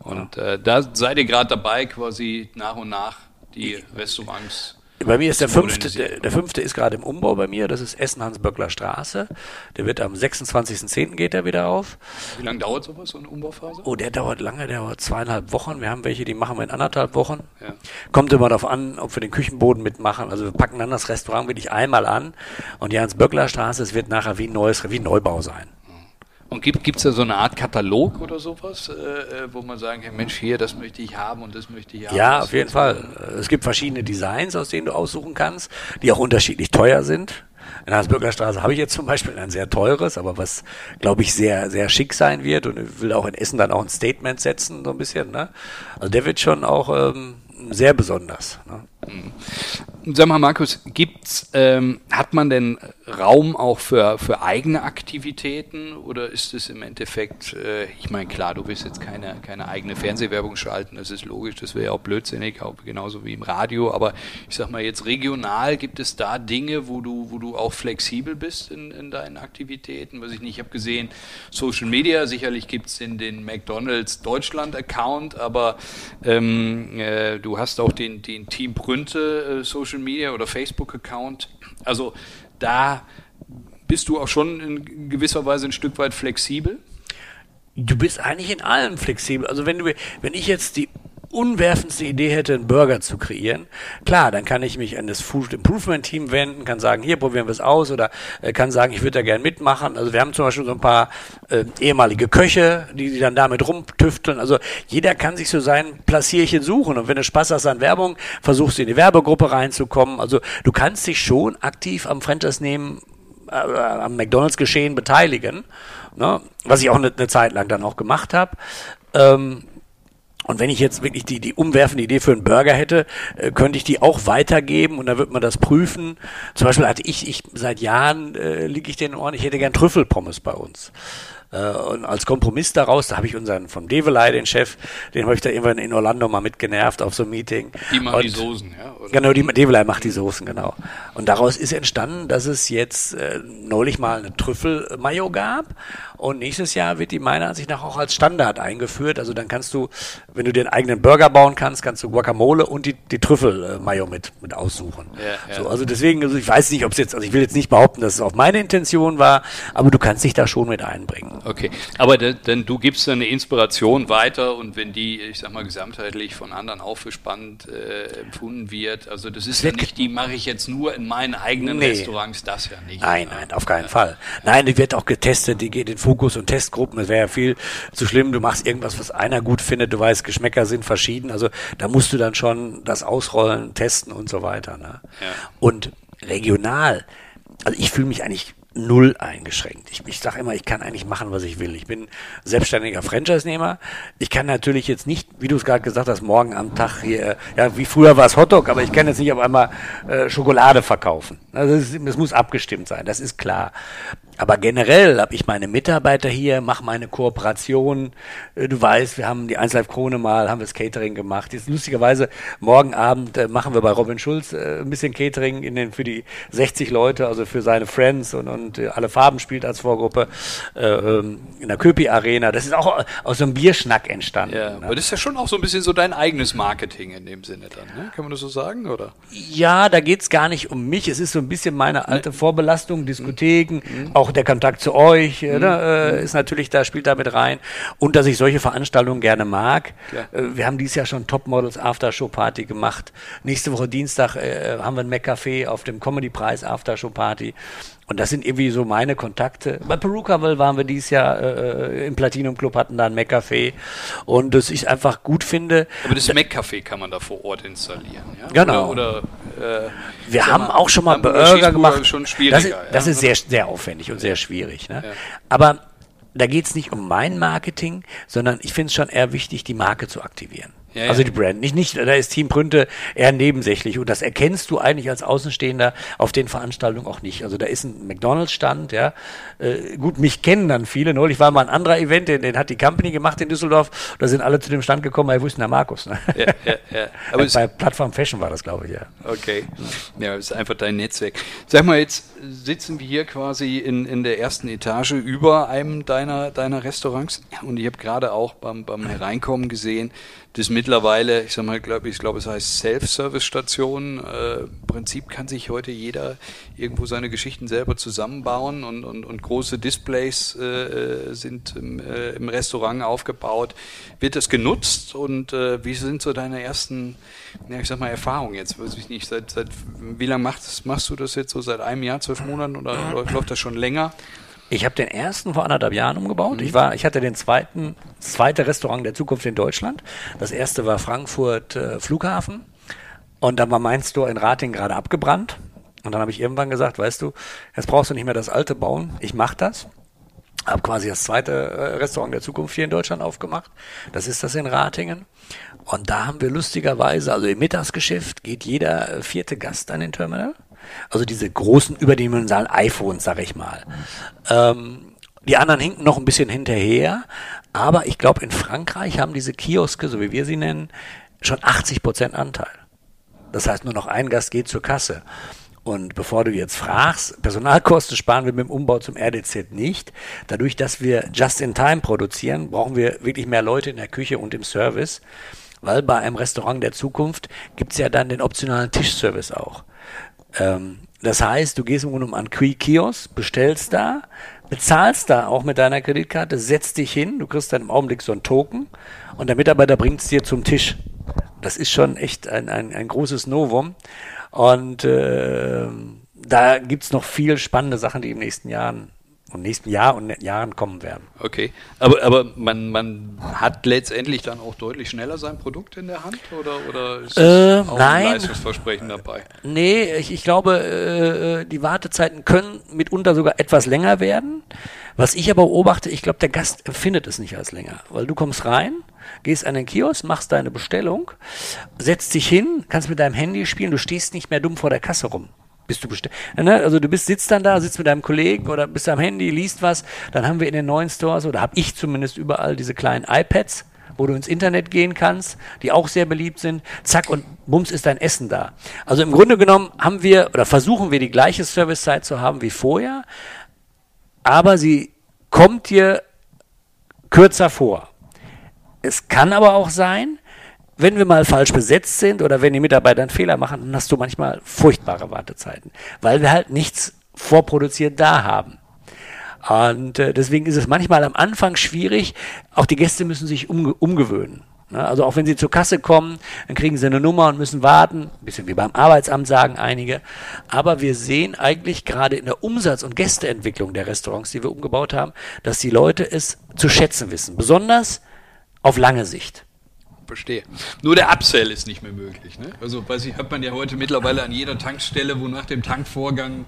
Und äh, da seid ihr gerade dabei, quasi nach und nach die Restaurants bei mir ist der fünfte, der, der, fünfte ist gerade im Umbau bei mir, das ist Essen-Hans-Böckler Straße. Der wird am 26.10. geht er wieder auf. Wie lange dauert sowas, so eine Umbauphase? Oh, der dauert lange, der dauert zweieinhalb Wochen. Wir haben welche, die machen wir in anderthalb Wochen. Ja. Kommt immer darauf an, ob wir den Küchenboden mitmachen. Also wir packen dann das Restaurant wirklich einmal an und die Hans-Böckler Straße, es wird nachher wie ein neues, wie ein Neubau sein. Und gibt es da so eine Art Katalog oder sowas, äh, äh, wo man sagen kann, Mensch, hier, das möchte ich haben und das möchte ich haben? Ja, auf jeden Fall. Es gibt verschiedene Designs, aus denen du aussuchen kannst, die auch unterschiedlich teuer sind. In der Hans-Bürger Straße habe ich jetzt zum Beispiel ein sehr teures, aber was, glaube ich, sehr, sehr schick sein wird und will auch in Essen dann auch ein Statement setzen, so ein bisschen. Ne? Also der wird schon auch ähm, sehr besonders. Ne? Mhm. Sag mal, Markus, gibt's, ähm, hat man denn Raum auch für, für eigene Aktivitäten oder ist es im Endeffekt, äh, ich meine, klar, du willst jetzt keine, keine eigene Fernsehwerbung schalten, das ist logisch, das wäre ja auch blödsinnig, auch genauso wie im Radio, aber ich sag mal jetzt regional, gibt es da Dinge, wo du, wo du auch flexibel bist in, in deinen Aktivitäten? Was ich nicht, ich habe gesehen, Social Media, sicherlich gibt's in den McDonalds Deutschland-Account, aber ähm, äh, du hast auch den, den Team Brünte äh, Social Media oder Facebook-Account. Also da bist du auch schon in gewisser Weise ein Stück weit flexibel? Du bist eigentlich in allem flexibel. Also wenn du, wenn ich jetzt die unwerfendste Idee hätte, einen Burger zu kreieren, klar, dann kann ich mich an das Food Improvement Team wenden, kann sagen, hier probieren wir es aus oder äh, kann sagen, ich würde da gerne mitmachen. Also wir haben zum Beispiel so ein paar äh, ehemalige Köche, die, die dann damit rumtüfteln. Also jeder kann sich so sein Plassierchen suchen und wenn du Spaß hast an Werbung, versuchst du in die Werbegruppe reinzukommen. Also du kannst dich schon aktiv am Franchise nehmen, äh, am McDonalds-Geschehen beteiligen, ne? was ich auch eine, eine Zeit lang dann auch gemacht habe. Ähm, und wenn ich jetzt wirklich die, die umwerfende Idee für einen Burger hätte, äh, könnte ich die auch weitergeben und dann wird man das prüfen. Zum Beispiel hatte ich, ich seit Jahren äh, liege ich den Ohren, ich hätte gern Trüffelpommes bei uns. Äh, und als Kompromiss daraus, da habe ich unseren vom Develei, den Chef, den habe ich da irgendwann in Orlando mal mitgenervt auf so einem Meeting. Die machen und, die Soßen, ja? Oder? Genau, die Develei macht die Soßen, genau. Und daraus ist entstanden, dass es jetzt äh, neulich mal eine Trüffel-Mayo gab und nächstes Jahr wird die meiner Ansicht nach auch als Standard eingeführt. Also dann kannst du, wenn du den eigenen Burger bauen kannst, kannst du Guacamole und die, die Trüffel-Mayo mit, mit aussuchen. Ja, ja. So, also deswegen, also ich weiß nicht, ob es jetzt, also ich will jetzt nicht behaupten, dass es auch meine Intention war, aber du kannst dich da schon mit einbringen. Okay, aber denn du gibst dann eine Inspiration weiter und wenn die, ich sag mal, gesamtheitlich von anderen auch für spannend äh, empfunden wird, also das ist ja nicht, die mache ich jetzt nur in meinen eigenen nee. Restaurants, das ja nicht. Nein, nein, auf keinen ja. Fall. Nein, die wird auch getestet, die geht in Fokus- und Testgruppen. Es wäre ja viel zu schlimm, du machst irgendwas, was einer gut findet, du weißt, Geschmäcker sind verschieden, also da musst du dann schon das ausrollen, testen und so weiter. Ne? Ja. Und regional, also ich fühle mich eigentlich null eingeschränkt. Ich, ich sage immer, ich kann eigentlich machen, was ich will. Ich bin selbstständiger Franchise-Nehmer. Ich kann natürlich jetzt nicht, wie du es gerade gesagt hast, morgen am Tag hier, ja, wie früher war es Hotdog, aber ich kann jetzt nicht auf einmal äh, Schokolade verkaufen. Also das, das muss abgestimmt sein, das ist klar. Aber generell habe ich meine Mitarbeiter hier, mache meine Kooperation. Äh, du weißt, wir haben die 1Live Krone mal, haben wir das Catering gemacht. Jetzt lustigerweise, morgen Abend äh, machen wir bei Robin Schulz äh, ein bisschen Catering in den, für die 60 Leute, also für seine Friends und, und äh, alle Farben spielt als Vorgruppe äh, ähm, in der Köpi Arena. Das ist auch aus so einem Bierschnack entstanden. Ja, ne? aber das ist ja schon auch so ein bisschen so dein eigenes Marketing in dem Sinne dann, ne? Kann man das so sagen, oder? Ja, da geht's gar nicht um mich. Es ist so ein bisschen meine alte Vorbelastung, Diskotheken, mhm. auch auch der Kontakt zu euch mhm. ne, äh, ist natürlich da, spielt da mit rein. Und dass ich solche Veranstaltungen gerne mag. Ja. Äh, wir haben dieses Jahr schon Topmodels Aftershow Party gemacht. Nächste Woche Dienstag äh, haben wir ein McCafé auf dem Comedy Preis Aftershow Party. Und das sind irgendwie so meine Kontakte. Bei Perukaville waren wir dieses Jahr äh, im Platinum Club, hatten da ein Mac-Café. Und das ich einfach gut finde. Aber das Mac-Café kann man da vor Ort installieren, ja? Genau. Oder, oder äh, wir haben mal, auch schon mal Burger gemacht. Schon das ist, das ja? ist sehr, sehr aufwendig und sehr schwierig. Ne? Ja. Aber da geht es nicht um mein Marketing, sondern ich finde es schon eher wichtig, die Marke zu aktivieren. Ja, also die Brand. Nicht, nicht, da ist Team Prünte eher nebensächlich. Und das erkennst du eigentlich als Außenstehender auf den Veranstaltungen auch nicht. Also da ist ein McDonalds-Stand, ja. Äh, gut, mich kennen dann viele. Neulich war mal ein anderer Event, den, den hat die Company gemacht in Düsseldorf. Da sind alle zu dem Stand gekommen, ist denn der Markus? Ne? Ja, ja, ja. Aber bei Plattform Fashion war das, glaube ich, ja. Okay. Ja, das ist einfach dein Netzwerk. Sag mal, jetzt sitzen wir hier quasi in, in der ersten Etage über einem deiner, deiner Restaurants. Und ich habe gerade auch beim, beim Hereinkommen gesehen, das mittlerweile, ich sag mal, glaube ich, glaube es heißt Self-Service-Station. Äh, Im Prinzip kann sich heute jeder irgendwo seine Geschichten selber zusammenbauen und, und, und große Displays äh, sind im, äh, im, Restaurant aufgebaut. Wird das genutzt und äh, wie sind so deine ersten, ja, ich sag mal, Erfahrungen jetzt? Weiß ich nicht, seit, seit wie lange machst, machst du das jetzt so? Seit einem Jahr, zwölf Monaten oder läuft das schon länger? Ich habe den ersten vor anderthalb Jahren umgebaut. Mhm. Ich war, ich hatte den zweiten, zweite Restaurant der Zukunft in Deutschland. Das erste war Frankfurt äh, Flughafen. Und dann war mein Store in Rating gerade abgebrannt. Und dann habe ich irgendwann gesagt, weißt du, jetzt brauchst du nicht mehr das alte bauen. Ich mache das. Habe quasi das zweite äh, Restaurant der Zukunft hier in Deutschland aufgemacht. Das ist das in Ratingen. Und da haben wir lustigerweise, also im Mittagsgeschäft geht jeder äh, vierte Gast an den Terminal. Also diese großen überdimensionalen iPhones, sag ich mal. Ähm, die anderen hinken noch ein bisschen hinterher, aber ich glaube, in Frankreich haben diese Kioske, so wie wir sie nennen, schon 80 Prozent Anteil. Das heißt, nur noch ein Gast geht zur Kasse. Und bevor du jetzt fragst, Personalkosten sparen wir mit dem Umbau zum RDZ nicht. Dadurch, dass wir just in time produzieren, brauchen wir wirklich mehr Leute in der Küche und im Service. Weil bei einem Restaurant der Zukunft gibt's ja dann den optionalen Tischservice auch. Ähm, das heißt, du gehst im Grunde um an Kiosk, bestellst da, bezahlst da auch mit deiner Kreditkarte, setzt dich hin, du kriegst dann im Augenblick so einen Token und der Mitarbeiter bringt es dir zum Tisch. Das ist schon echt ein, ein, ein großes Novum. Und äh, da gibt's noch viel spannende Sachen, die im nächsten Jahren im nächsten Jahr und Jahren kommen werden. Okay, aber, aber man, man hat letztendlich dann auch deutlich schneller sein Produkt in der Hand oder, oder ist Äh, auch nein. ein Leistungsversprechen dabei? Nee, ich, ich glaube, äh, die Wartezeiten können mitunter sogar etwas länger werden. Was ich aber beobachte, ich glaube, der Gast empfindet es nicht als länger, weil du kommst rein, gehst an den Kiosk, machst deine Bestellung, setzt dich hin, kannst mit deinem Handy spielen, du stehst nicht mehr dumm vor der Kasse rum. Bist du bestellt? Ne? Also du bist sitzt dann da, sitzt mit deinem Kollegen oder bist am Handy, liest was. Dann haben wir in den neuen Stores oder habe ich zumindest überall diese kleinen iPads, wo du ins Internet gehen kannst, die auch sehr beliebt sind. Zack und bums ist dein Essen da. Also im Grunde genommen haben wir oder versuchen wir die gleiche Servicezeit zu haben wie vorher, aber sie kommt dir kürzer vor. Es kann aber auch sein, wenn wir mal falsch besetzt sind oder wenn die Mitarbeiter einen Fehler machen, dann hast du manchmal furchtbare Wartezeiten, weil wir halt nichts vorproduziert da haben. Und äh, deswegen ist es manchmal am Anfang schwierig. Auch die Gäste müssen sich umge umgewöhnen. Ne? Also auch wenn sie zur Kasse kommen, dann kriegen sie eine Nummer und müssen warten. Ein bisschen wie beim Arbeitsamt sagen einige. Aber wir sehen eigentlich gerade in der Umsatz- und Gästeentwicklung der Restaurants, die wir umgebaut haben, dass die Leute es zu schätzen wissen. Besonders auf lange Sicht. Verstehe. Nur der Upsell ist nicht mehr möglich. Ne? Also, weiß ich, hat man ja heute mittlerweile an jeder Tankstelle, wo nach dem Tankvorgang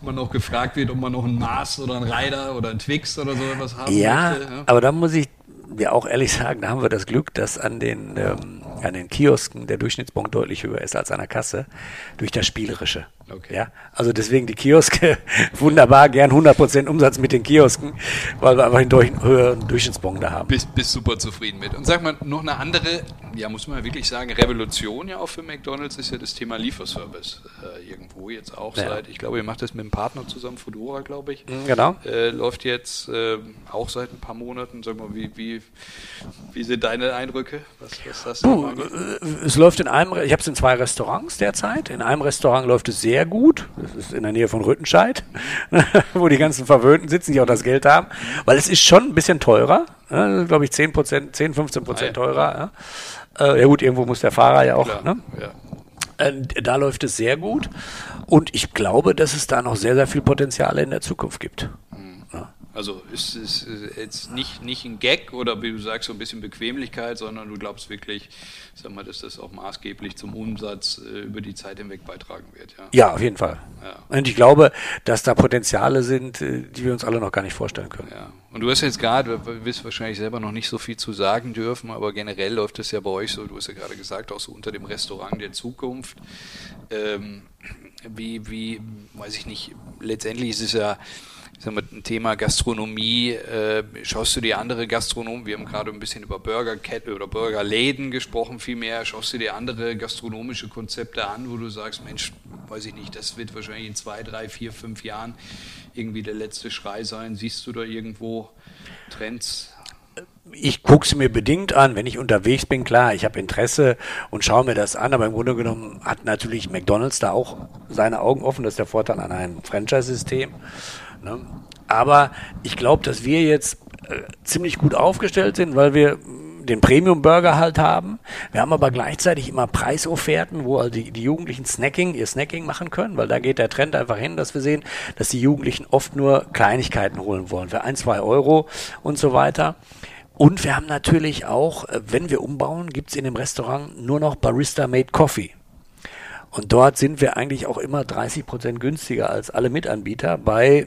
man noch gefragt wird, ob man noch ein Maß oder ein Rider oder ein Twix oder so etwas haben Ja, möchte. Ja? aber da muss ich dir auch ehrlich sagen, da haben wir das Glück, dass an den, ähm, an den Kiosken der Durchschnittsbon deutlich höher ist als an der Kasse durch das Spielerische. Okay. Ja, also deswegen die Kioske wunderbar, gern 100% Umsatz mit den Kiosken, weil wir einfach einen durch, höheren Durchschnittsbon da haben. Bist, bist super zufrieden mit. Und sag mal, noch eine andere, ja, muss man wirklich sagen, Revolution ja auch für McDonalds ist ja das Thema Lieferservice. Äh, irgendwo jetzt auch Ja. seit, ich glaube, ihr macht das mit einem Partner zusammen, Fedora, glaube ich. Mhm, genau. Äh, läuft jetzt äh, auch seit ein paar Monaten. Sag mal, wie, wie, wie sind deine Eindrücke? Was, was das Puh, äh, es läuft in einem, ich habe es in zwei Restaurants derzeit. In einem Restaurant läuft es sehr gut. Das ist in der Nähe von Rüttenscheid, wo die ganzen Verwöhnten sitzen, die auch das Geld haben. Weil es ist schon ein bisschen teurer. Ja, glaube ich 10 Prozent, 10, 15 Prozent Ah, teurer. Ja. Äh, ja gut, irgendwo muss der Fahrer ja auch. Klar, Ne? ja. Äh, Da läuft es sehr gut. Und ich glaube, dass es da noch sehr, sehr viel Potenzial in der Zukunft gibt. Also ist es ist jetzt nicht, nicht ein Gag oder wie du sagst, so ein bisschen Bequemlichkeit, sondern du glaubst wirklich, sag mal, dass das auch maßgeblich zum Umsatz äh, über die Zeit hinweg beitragen wird. Ja. Ja, auf jeden Fall. Ja. Und ich glaube, dass da Potenziale sind, äh, die wir uns alle noch gar nicht vorstellen können. Ja. Und du hast jetzt gerade, du wirst wahrscheinlich selber noch nicht so viel zu sagen dürfen, aber generell läuft es ja bei euch so, du hast ja gerade gesagt, auch so unter dem Restaurant der Zukunft. Ähm, wie, wie, weiß ich nicht, letztendlich ist es ja sag mal, ein Thema Gastronomie. Äh, schaust du dir andere Gastronomen, wir haben gerade ein bisschen über Burgerkette oder Burgerläden gesprochen, vielmehr. Schaust du dir andere gastronomische Konzepte an, wo du sagst, Mensch, weiß ich nicht, das wird wahrscheinlich in zwei, drei, vier, fünf Jahren irgendwie der letzte Schrei sein. Siehst du da irgendwo Trends? Ich gucke es mir bedingt an, wenn ich unterwegs bin, klar, ich habe Interesse und schaue mir das an, aber im Grunde genommen hat natürlich McDonalds da auch seine Augen offen, das ist der Vorteil an einem Franchise-System. Ne? Aber ich glaube, dass wir jetzt äh, ziemlich gut aufgestellt sind, weil wir den Premium-Burger halt haben. Wir haben aber gleichzeitig immer Preisofferten, wo also die, die Jugendlichen Snacking, ihr Snacking machen können, weil da geht der Trend einfach hin, dass wir sehen, dass die Jugendlichen oft nur Kleinigkeiten holen wollen, für ein, zwei Euro und so weiter. Und wir haben natürlich auch, äh, wenn wir umbauen, gibt's in dem Restaurant nur noch Barista-Made Coffee. Und dort sind wir eigentlich auch immer 30 Prozent günstiger als alle Mitanbieter bei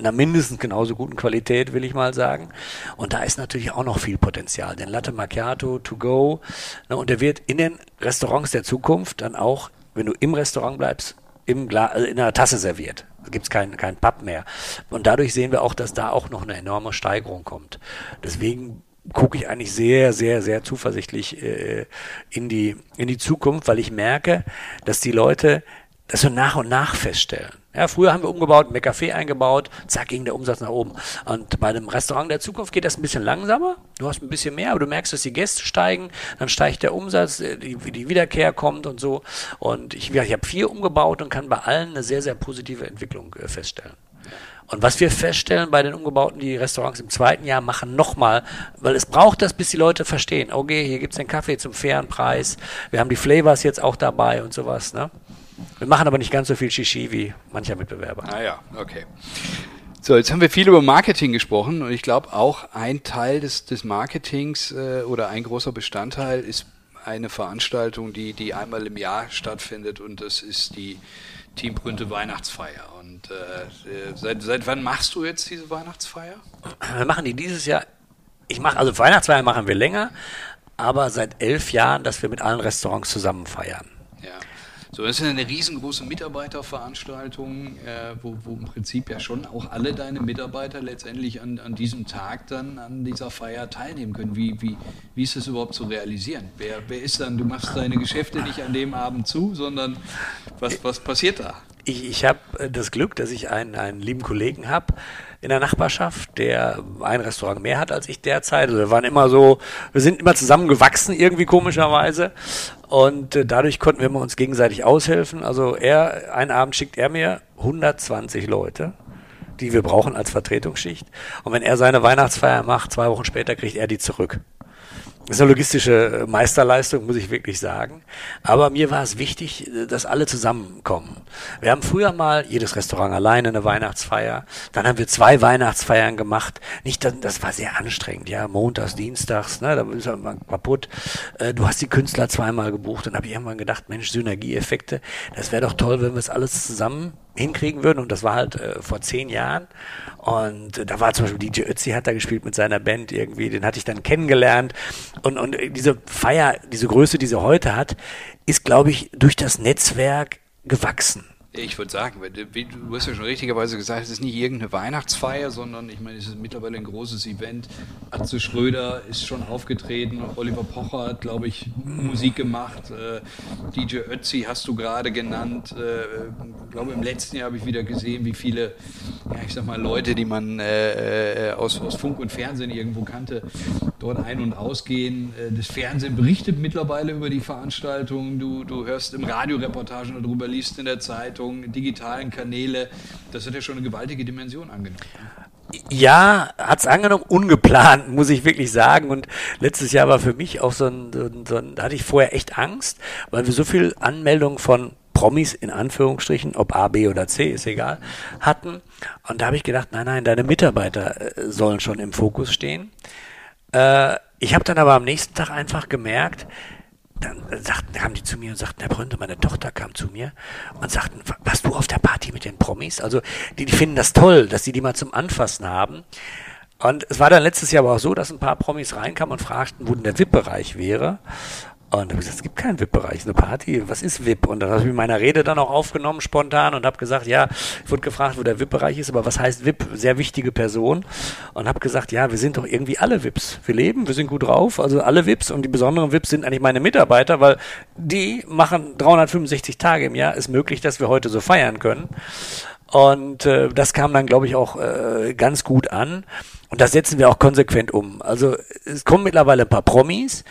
einer mindestens genauso guten Qualität, will ich mal sagen. Und da ist natürlich auch noch viel Potenzial. Denn Latte Macchiato to go, ne, und der wird in den Restaurants der Zukunft dann auch, wenn du im Restaurant bleibst, im Gla also in einer Tasse serviert. Da gibt's keinen kein Papp mehr. Und dadurch sehen wir auch, dass da auch noch eine enorme Steigerung kommt. Deswegen gucke ich eigentlich sehr, sehr, sehr zuversichtlich äh, in, die, in die Zukunft, weil ich merke, dass die Leute das so nach und nach feststellen. Ja, früher haben wir umgebaut, ein Café eingebaut, zack, ging der Umsatz nach oben. Und bei einem Restaurant der Zukunft geht das ein bisschen langsamer. Du hast ein bisschen mehr, aber du merkst, dass die Gäste steigen, dann steigt der Umsatz, äh, die, die Wiederkehr kommt und so. Und ich, ich habe vier umgebaut und kann bei allen eine sehr, sehr positive Entwicklung äh, feststellen. Und was wir feststellen bei den Umgebauten, die Restaurants im zweiten Jahr machen nochmal, weil es braucht das, bis die Leute verstehen, okay, hier gibt's den Kaffee zum fairen Preis, wir haben die Flavors jetzt auch dabei und sowas. Ne? Wir machen aber nicht ganz so viel Shishi wie mancher Mitbewerber. Ah ja, okay. So, jetzt haben wir viel über Marketing gesprochen und ich glaube auch ein Teil des, des Marketings äh, oder ein großer Bestandteil ist eine Veranstaltung, die, die einmal im Jahr stattfindet und das ist die Team Brünte Weihnachtsfeier. Und äh, seit, seit wann machst du jetzt diese Weihnachtsfeier? Wir machen die dieses Jahr, ich mache, also Weihnachtsfeier machen wir länger, aber seit elf Jahren, dass wir mit allen Restaurants zusammen feiern. So, das ist eine riesengroße Mitarbeiterveranstaltung, äh, wo, wo im Prinzip ja schon auch alle deine Mitarbeiter letztendlich an, an diesem Tag dann an dieser Feier teilnehmen können. Wie, wie, wie ist das überhaupt zu realisieren? Wer, wer ist dann, du machst deine Geschäfte nicht an dem Abend zu, sondern was, was passiert da? Ich, ich habe das Glück, dass ich einen, einen lieben Kollegen habe, in der Nachbarschaft, der ein Restaurant mehr hat als ich derzeit. Also wir waren immer so, wir sind immer zusammengewachsen irgendwie komischerweise. Und äh, dadurch konnten wir uns gegenseitig aushelfen. Also er, einen Abend schickt er mir 120 Leute die wir brauchen als Vertretungsschicht. Und wenn er seine Weihnachtsfeier macht, zwei Wochen später kriegt er die zurück. Das ist eine logistische Meisterleistung, muss ich wirklich sagen. Aber mir war es wichtig, dass alle zusammenkommen. Wir haben früher mal jedes Restaurant alleine eine Weihnachtsfeier. Dann haben wir zwei Weihnachtsfeiern gemacht. Nicht, das war sehr anstrengend, ja. Montags, Dienstags, ne, da ist man kaputt. Äh, du hast die Künstler zweimal gebucht. Dann habe ich irgendwann gedacht, Mensch, Synergieeffekte. Das wäre doch toll, wenn wir es alles zusammen hinkriegen würden. Und das war halt äh, vor zehn Jahren. Und äh, da war zum Beispiel DJ Ötzi hat da gespielt mit seiner Band irgendwie. Den hatte ich dann kennengelernt. Und, und diese Feier, diese Größe, die sie heute hat, ist, glaube ich, durch das Netzwerk gewachsen. Ich würde sagen, du hast ja schon richtigerweise gesagt, es ist nicht irgendeine Weihnachtsfeier, sondern ich meine, es ist mittlerweile ein großes Event. Atze Schröder ist schon aufgetreten, Oliver Pocher hat, glaube ich, Musik gemacht, äh, DJ Ötzi hast du gerade genannt. Äh, ich glaube, im letzten Jahr habe ich wieder gesehen, wie viele, ja, ich sag mal, Leute, die man äh, aus, aus Funk und Fernsehen irgendwo kannte, dort ein- und ausgehen. Das Fernsehen berichtet mittlerweile über die Veranstaltung. Du, du hörst im Radio Reportagen darüber, liest in der Zeitung. Zeitung, digitalen Kanäle, das hat ja schon eine gewaltige Dimension angenommen. Ja, hat es angenommen, ungeplant, muss ich wirklich sagen. Und letztes Jahr war für mich auch so ein, so ein, so ein da hatte ich vorher echt Angst, weil wir so viel Anmeldungen von Promis in Anführungsstrichen, ob A, B oder C, ist egal, hatten. Und da habe ich gedacht, nein, nein, deine Mitarbeiter äh, sollen schon im Fokus stehen. Äh, ich habe dann aber am nächsten Tag einfach gemerkt, dann sagten, kamen die zu mir und sagten, Herr Bründe, meine Tochter kam zu mir und sagten, warst du auf der Party mit den Promis? Also die, die finden das toll, dass sie die mal zum Anfassen haben. Und es war dann letztes Jahr aber auch so, dass ein paar Promis reinkamen und fragten, wo denn der VIP-Bereich wäre. Und dann habe gesagt, es gibt keinen VIP-Bereich, eine Party, was ist VIP? Und dann habe ich in meiner Rede dann auch aufgenommen, spontan, und habe gesagt, ja, ich wurde gefragt, wo der VIP-Bereich ist, aber was heißt VIP? Sehr wichtige Person. Und habe gesagt, ja, wir sind doch irgendwie alle VIPs. Wir leben, wir sind gut drauf, also alle VIPs und die besonderen VIPs sind eigentlich meine Mitarbeiter, weil die machen 365 Tage im Jahr, ist möglich, dass wir heute so feiern können. Und äh, das kam dann, glaube ich, auch äh, ganz gut an. Und das setzen wir auch konsequent um. Also es kommen mittlerweile ein paar Promis,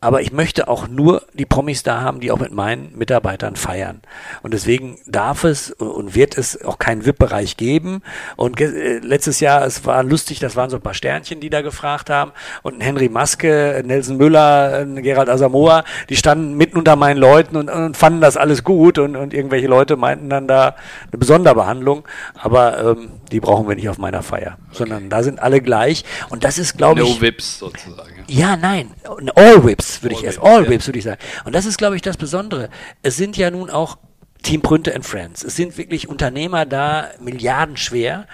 aber ich möchte auch nur die Promis da haben, die auch mit meinen Mitarbeitern feiern. Und deswegen darf es und wird es auch keinen VIP-Bereich geben. Und äh, letztes Jahr, es war lustig, das waren so ein paar Sternchen, die da gefragt haben. Und Henry Maske, Nelson Müller, Gerald Asamoah, die standen mitten unter meinen Leuten und, und fanden das alles gut. Und, und irgendwelche Leute meinten dann da eine Besonderbehandlung. Aber ähm, die brauchen wir nicht auf meiner Feier, okay. sondern da sind alle gleich. Und das ist, glaube ich. No Vips sozusagen. Ja, nein. All Whips würde ich erst. All Whips würde ich sagen. Und das ist, glaube ich, das Besondere. Es sind ja nun auch Team Prünte and Friends. Es sind wirklich Unternehmer da, milliardenschwer.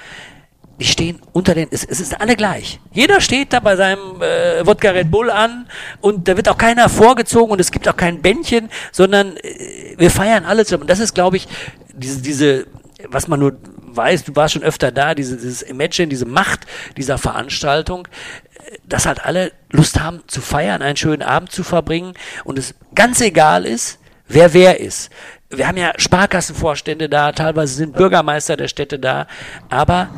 Die stehen unter den, es, es ist alle gleich. Jeder steht da bei seinem äh, Wodka Red Bull an und da wird auch keiner vorgezogen und es gibt auch kein Bändchen, sondern äh, wir feiern alle zusammen. Und das ist, glaube ich, diese, diese, was man nur weiß, du warst schon öfter da, diese, dieses Imagine, diese Macht dieser Veranstaltung, dass halt alle Lust haben zu feiern, einen schönen Abend zu verbringen und es ganz egal ist, wer wer ist. Wir haben ja Sparkassenvorstände da, teilweise sind Bürgermeister der Städte da, aber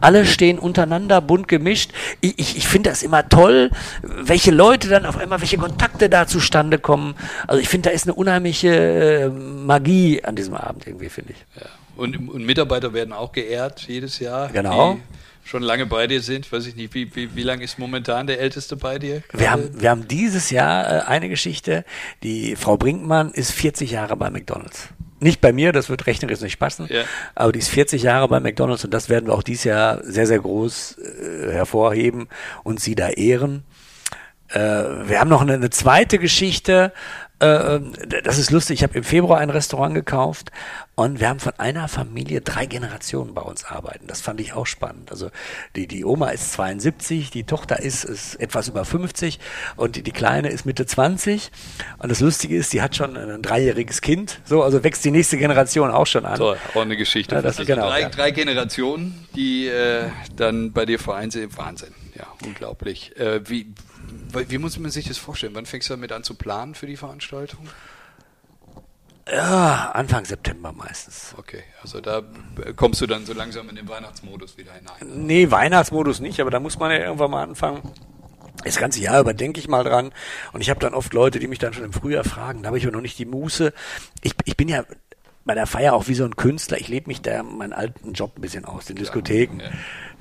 alle stehen untereinander, bunt gemischt. Ich, ich, ich finde das immer toll, welche Leute dann auf einmal, welche Kontakte da zustande kommen. Also ich finde, da ist eine unheimliche äh, Magie an diesem Abend irgendwie, finde ich. Ja. Und, und Mitarbeiter werden auch geehrt jedes Jahr. Genau. Die schon lange bei dir sind. Weiß ich nicht, wie, wie, wie lange ist momentan der Älteste bei dir? Wir haben, wir haben dieses Jahr äh, eine Geschichte. Die Frau Brinkmann ist 40 Jahre bei McDonalds. Nicht bei mir, das wird rechnerisch nicht passen, Ja. aber die ist 40 Jahre bei McDonalds und das werden wir auch dieses Jahr sehr, sehr groß äh, hervorheben und sie da ehren. Äh, wir haben noch eine, eine zweite Geschichte. Äh, das ist lustig. Ich habe im Februar ein Restaurant gekauft und wir haben von einer Familie drei Generationen bei uns arbeiten. Das fand ich auch spannend. Also die, die Oma ist 72, die Tochter ist, ist etwas über 50 und die, die Kleine ist Mitte 20. Und das Lustige ist, die hat schon ein dreijähriges Kind. So, also wächst die nächste Generation auch schon an. Toll, auch eine Geschichte. Ja, das- also genau, drei, ja. drei Generationen, die äh, dann bei dir vereint sind. Wahnsinn. Ja, unglaublich. Äh, wie, wie muss man sich das vorstellen? Wann fängst du damit an zu planen für die Veranstaltung? Ja, Anfang September meistens. Okay, also da kommst du dann so langsam in den Weihnachtsmodus wieder hinein. Nee, Weihnachtsmodus nicht, aber da muss man ja irgendwann mal anfangen. Das ganze Jahr über denke ich mal dran. Und ich habe dann oft Leute, die mich dann schon im Frühjahr fragen, da habe ich aber noch nicht die Muße. Ich, ich bin ja bei der Feier auch wie so ein Künstler. Ich lebe mich da meinen alten Job ein bisschen aus, den Diskotheken. ja.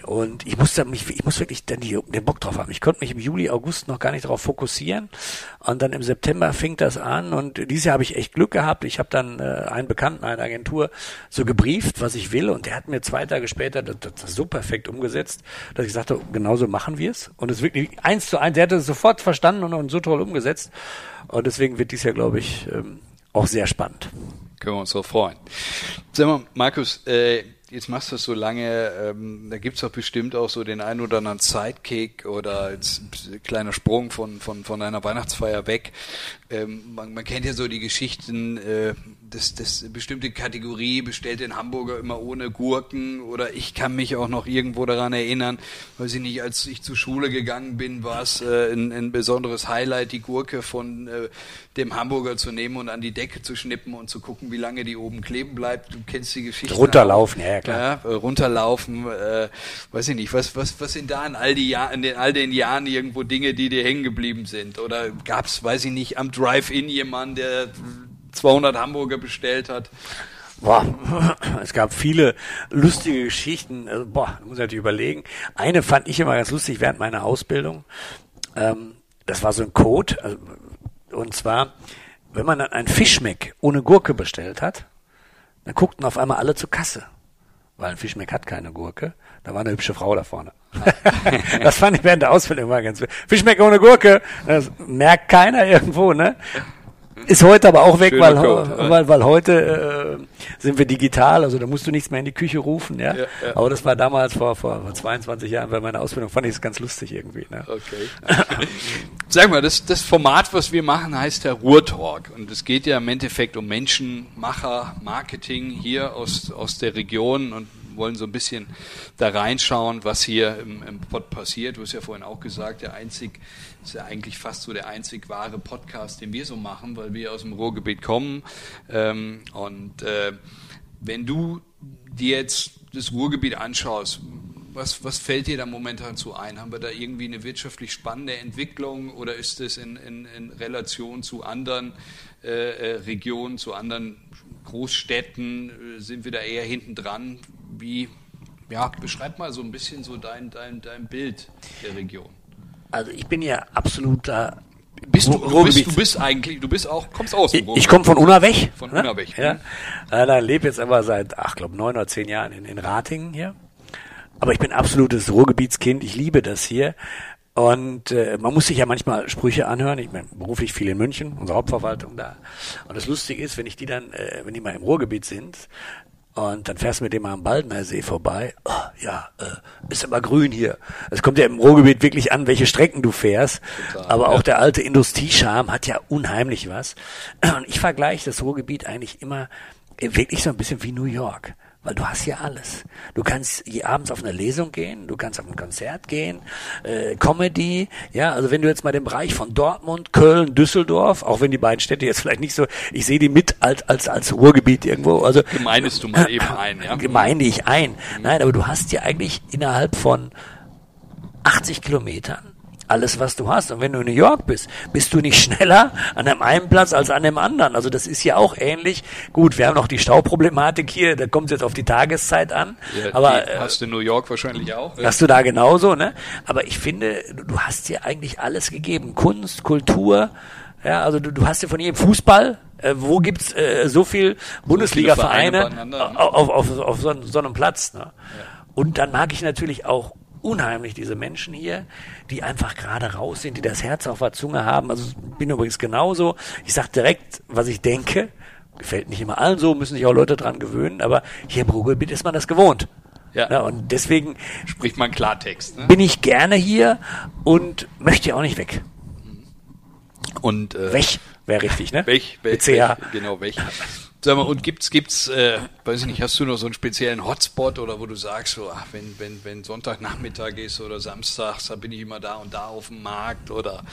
Und ich muss da mich, ich muss wirklich dann die, den Bock drauf haben. Ich konnte mich im Juli, August noch gar nicht darauf fokussieren. Und dann im September fing das an. Und dieses Jahr habe ich echt Glück gehabt. Ich habe dann äh, einen Bekannten, eine Agentur, so gebrieft, was ich will. Und der hat mir zwei Tage später das, das so perfekt umgesetzt, dass ich sagte, genauso machen wir es. Und es wirklich eins zu eins. Der hat es sofort verstanden und, und so toll umgesetzt. Und deswegen wird dies Jahr, glaube ich, ähm, auch sehr spannend. Können wir uns drauf freuen. Sag mal, Markus, äh, jetzt machst du das so lange, ähm, da gibt's doch bestimmt auch so den einen oder anderen Sidekick oder ein kleiner Sprung von, von, von einer Weihnachtsfeier weg. Ähm, man, man kennt ja so die Geschichten, äh, dass, dass bestimmte Kategorie bestellt den Hamburger immer ohne Gurken oder ich kann mich auch noch irgendwo daran erinnern, weiß ich nicht, als ich zur Schule gegangen bin, war es äh, ein, ein besonderes Highlight, die Gurke von äh, dem Hamburger zu nehmen und an die Decke zu schnippen und zu gucken, wie lange die oben kleben bleibt. Du kennst die Geschichte. Runterlaufen, ja, klar. Ja, äh, runterlaufen, äh, weiß ich nicht, was, was, was sind da in all, die Jahr, in den, all den Jahren irgendwo Dinge, die dir hängen geblieben sind? Oder gab's, weiß ich nicht, am Drive-In jemanden, der 200 Hamburger bestellt hat? Boah, es gab viele lustige Geschichten. Also, boah, muss ich natürlich überlegen. Eine fand ich immer ganz lustig während meiner Ausbildung. Ähm, das war so ein Code. Also, und zwar, wenn man dann ein Fischmeck ohne Gurke bestellt hat, dann guckten auf einmal alle zur Kasse. Weil ein Fischmeck hat keine Gurke. Da war eine hübsche Frau da vorne. das fand ich während der Ausbildung immer ganz Fischmeck ohne Gurke. Das merkt keiner irgendwo, ne? Ist heute aber auch weg, Schöner weil, Code, weil, weil heute äh, sind wir digital, also da musst du nichts mehr in die Küche rufen, ja. Ja, ja. Aber das war damals vor, vor, vor 22 Jahren bei meiner Ausbildung, fand ich es ganz lustig irgendwie. Ne? Okay. Sag mal, das, das Format, was wir machen, heißt der Ruhrtalk. Und es geht ja im Endeffekt um Menschen, Macher, Marketing hier aus, aus der Region und wollen so ein bisschen da reinschauen, was hier im, im Pod passiert. Du hast ja vorhin auch gesagt, der einzig, ist ja eigentlich fast so der einzig wahre Podcast, den wir so machen, weil wir aus dem Ruhrgebiet kommen. Ähm, und äh, wenn du dir jetzt das Ruhrgebiet anschaust, was, was fällt dir da momentan zu ein? Haben wir da irgendwie eine wirtschaftlich spannende Entwicklung oder ist es in, in, in Relation zu anderen äh, äh, Regionen, zu anderen Großstädten? Sind wir da eher hinten dran? Wie, ja, beschreib mal so ein bisschen so dein, dein, dein Bild der Region. Also ich bin ja absoluter Bist du, du, bist, du bist eigentlich, du bist auch, kommst aus dem Ich, Ruhrgebiet. ich komme von Unnerweg. Von ne? Unnerweg, Ja. mhm. Äh, da lebe jetzt aber seit, ach, glaube neun oder zehn Jahren in, in Ratingen hier. Aber ich bin absolutes Ruhrgebietskind. Ich liebe das hier. Und äh, man muss sich ja manchmal Sprüche anhören. Ich bin beruflich viel in München, unsere Hauptverwaltung da. Und das Lustige ist, wenn ich die dann, äh, wenn die mal im Ruhrgebiet sind, und dann fährst du mit dem mal am Baldner See vorbei. Oh, ja, äh, ist aber grün hier. Es kommt ja im Ruhrgebiet wirklich an, welche Strecken du fährst. Total, aber auch ja. der alte Industriescharm hat ja unheimlich was. Und ich vergleiche das Ruhrgebiet eigentlich immer wirklich so ein bisschen wie New York. Weil du hast hier alles. Du kannst abends auf eine Lesung gehen, du kannst auf ein Konzert gehen, äh, Comedy, ja, also wenn du jetzt mal den Bereich von Dortmund, Köln, Düsseldorf, auch wenn die beiden Städte jetzt vielleicht nicht so, ich sehe die mit als, als, als Ruhrgebiet irgendwo, also Gemeinest du mal eben ein, ja? gemeine ich ein. Nein, aber du hast ja eigentlich innerhalb von 80 Kilometern alles, was du hast. Und wenn du in New York bist, bist du nicht schneller an dem einen Platz als an dem anderen. Also das ist ja auch ähnlich. Gut, wir haben noch die Stauproblematik hier, da kommt es jetzt auf die Tageszeit an. Ja, aber die hast du in New York wahrscheinlich auch. Hast du da genauso, ne? Aber ich finde, du, hast dir eigentlich alles gegeben. Kunst, Kultur, ja, also du, du hast dir von jedem Fußball, äh, wo gibt's äh, so viel Bundesliga-Vereine beieinander, auf, auf, auf, so, so einem Platz. Ne? Und dann mag ich natürlich auch unheimlich diese Menschen hier, die einfach gerade raus sind, die das Herz auf der Zunge haben. Also ich bin übrigens genauso. Ich sag direkt, was ich denke. Gefällt nicht immer allen so, müssen sich auch Leute dran gewöhnen, aber hier im Ruhrgebiet ist man das gewohnt. Ja. Ja, und deswegen Spricht man Klartext. Ne? bin ich gerne hier und möchte ja auch nicht weg. Und äh, Weg wäre richtig, ne? Welch, CH. welch, genau, welch. Sag mal, und gibt's, gibt's, äh, weiß ich nicht, hast du noch so einen speziellen Hotspot oder wo du sagst, so, ach, wenn, wenn, wenn Sonntagnachmittag ist oder samstags, da bin ich immer da und da auf dem Markt oder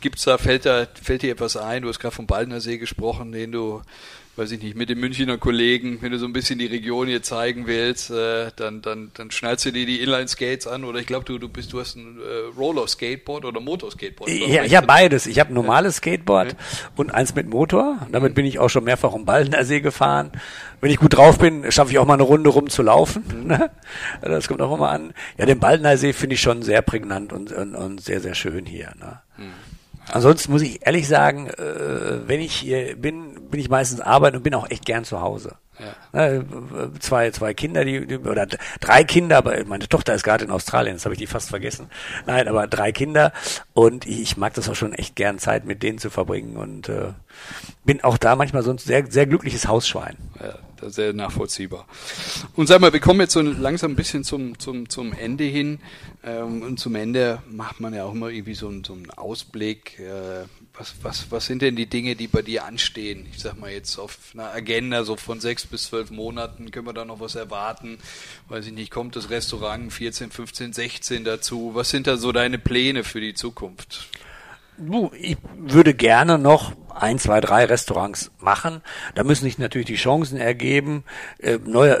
gibt's da, fällt da, fällt dir etwas ein? Du hast gerade vom Baldner See gesprochen, den du, weiß ich nicht, mit den Münchner Kollegen, wenn du so ein bisschen die Region hier zeigen willst, äh, dann, dann, dann schnallst du dir die Inline-Skates an oder ich glaube, du, du bist, du hast ein äh, Roller-Skateboard oder Motorskateboard. Ja, ich. ja, beides. Ich habe ein normales Skateboard und eins mit Motor. Damit bin ich auch schon mehrfach um Baldner See gefahren. Wenn ich gut drauf bin, schaffe ich auch mal eine Runde rum zu laufen. Ne? Das kommt auch immer an. Ja, den Baldner See finde ich schon sehr prägnant und, und, und sehr, sehr schön hier. Ne? Ansonsten muss ich ehrlich sagen, äh, wenn ich hier bin, bin ich meistens arbeiten und bin auch echt gern zu Hause. Ja. Ne, zwei, zwei Kinder, die, die oder drei Kinder, aber meine Tochter ist gerade in Australien, das habe ich die fast vergessen. Nein, aber drei Kinder und ich, mag das auch schon echt gern, Zeit mit denen zu verbringen und äh, bin auch da manchmal so ein sehr, sehr glückliches Hausschwein. Ja, sehr nachvollziehbar. Und sag mal, wir kommen jetzt so langsam ein bisschen zum, zum, zum Ende hin. Ähm, und zum Ende macht man ja auch immer irgendwie so so einen Ausblick. Was, was, was sind denn die Dinge, die bei dir anstehen? Ich sag mal jetzt auf einer Agenda so von sechs bis zwölf Monaten. Können wir da noch was erwarten? Weiß ich nicht, kommt das Restaurant 14, 15, 16 dazu? Was sind da so deine Pläne für die Zukunft? Ich würde gerne noch ein, zwei, drei Restaurants machen. Da müssen sich natürlich die Chancen ergeben. Äh, neue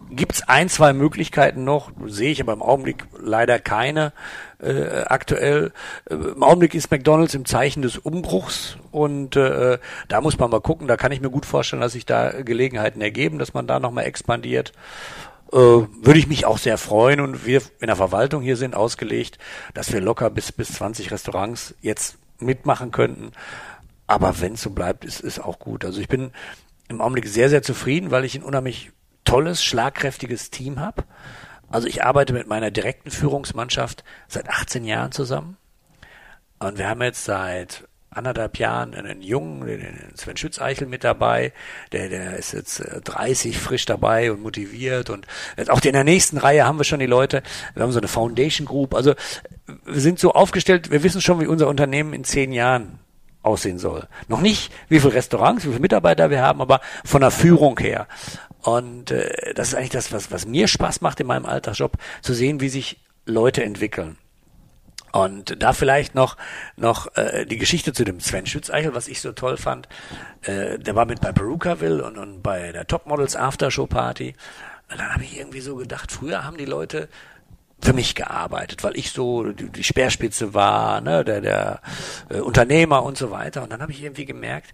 Eröffnungen gibt's ein, zwei Möglichkeiten noch, sehe ich aber im Augenblick leider keine äh, aktuell. Äh, Im Augenblick ist McDonald's im Zeichen des Umbruchs und äh, da muss man mal gucken. Da kann ich mir gut vorstellen, dass sich da Gelegenheiten ergeben, dass man da nochmal expandiert äh, würde ich mich auch sehr freuen und wir in der Verwaltung hier sind ausgelegt, dass wir locker bis bis 20 Restaurants jetzt mitmachen könnten. Aber wenn es so bleibt, ist ist auch gut. Also ich bin im Augenblick sehr sehr zufrieden, weil ich ein unheimlich tolles, schlagkräftiges Team habe. Also ich arbeite mit meiner direkten Führungsmannschaft seit 18 Jahren zusammen. Und wir haben jetzt seit anderthalb Jahren einen Jungen, den Sven Schützeichel mit dabei. Der, der ist jetzt äh, 30 frisch dabei und motiviert. Und jetzt auch in der nächsten Reihe haben wir schon die Leute. Wir haben so eine Foundation Group. Also wir sind so aufgestellt, wir wissen schon, wie unser Unternehmen in zehn Jahren aussehen soll. Noch nicht, wie viele Restaurants, wie viele Mitarbeiter wir haben, aber von der Führung her. Und äh, das ist eigentlich das, was, was mir Spaß macht in meinem Alltagsjob, zu sehen, wie sich Leute entwickeln. Und da vielleicht noch noch äh, die Geschichte zu dem Sven Schützeichel, was ich so toll fand. Äh, der war mit bei Perukaville und, und bei der Topmodels Aftershow Party. Und dann habe ich irgendwie so gedacht, früher haben die Leute für mich gearbeitet, weil ich so die, die Speerspitze war, ne, der, der äh, Unternehmer und so weiter. Und dann habe ich irgendwie gemerkt,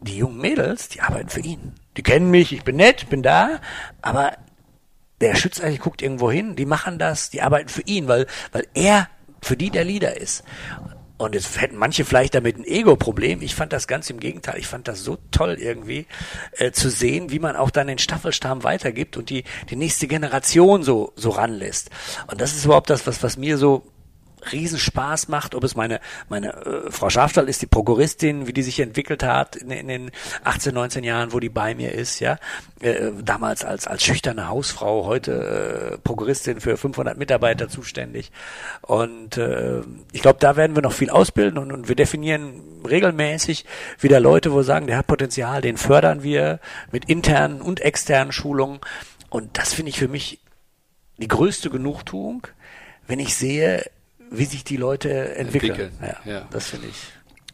die jungen Mädels, die arbeiten für ihn. Die kennen mich, ich bin nett, bin da, aber der Schützeichel guckt irgendwo hin, die machen das, die arbeiten für ihn, weil, weil er für die der Leader ist. Und jetzt hätten manche vielleicht damit ein Ego-Problem. Ich fand das ganz im Gegenteil. Ich fand das so toll irgendwie äh, zu sehen, wie man auch dann den Staffelstab weitergibt und die, die nächste Generation so, so ranlässt. Und das ist überhaupt das, was, was mir so Riesenspaß macht, ob es meine meine äh, Frau Schafstall ist, die Prokuristin, wie die sich entwickelt hat in, in den 18, 19 Jahren, wo die bei mir ist, ja, äh, damals als als schüchterne Hausfrau, heute äh, Prokuristin für 500 Mitarbeiter zuständig. Und äh, ich glaube, da werden wir noch viel ausbilden und, und wir definieren regelmäßig wieder Leute, wo wir sagen, der hat Potenzial, den fördern wir mit internen und externen Schulungen. Und das finde ich für mich die größte Genugtuung, wenn ich sehe, wie sich die Leute entwickeln. Entwickeln, Ja, ja. Das finde ich.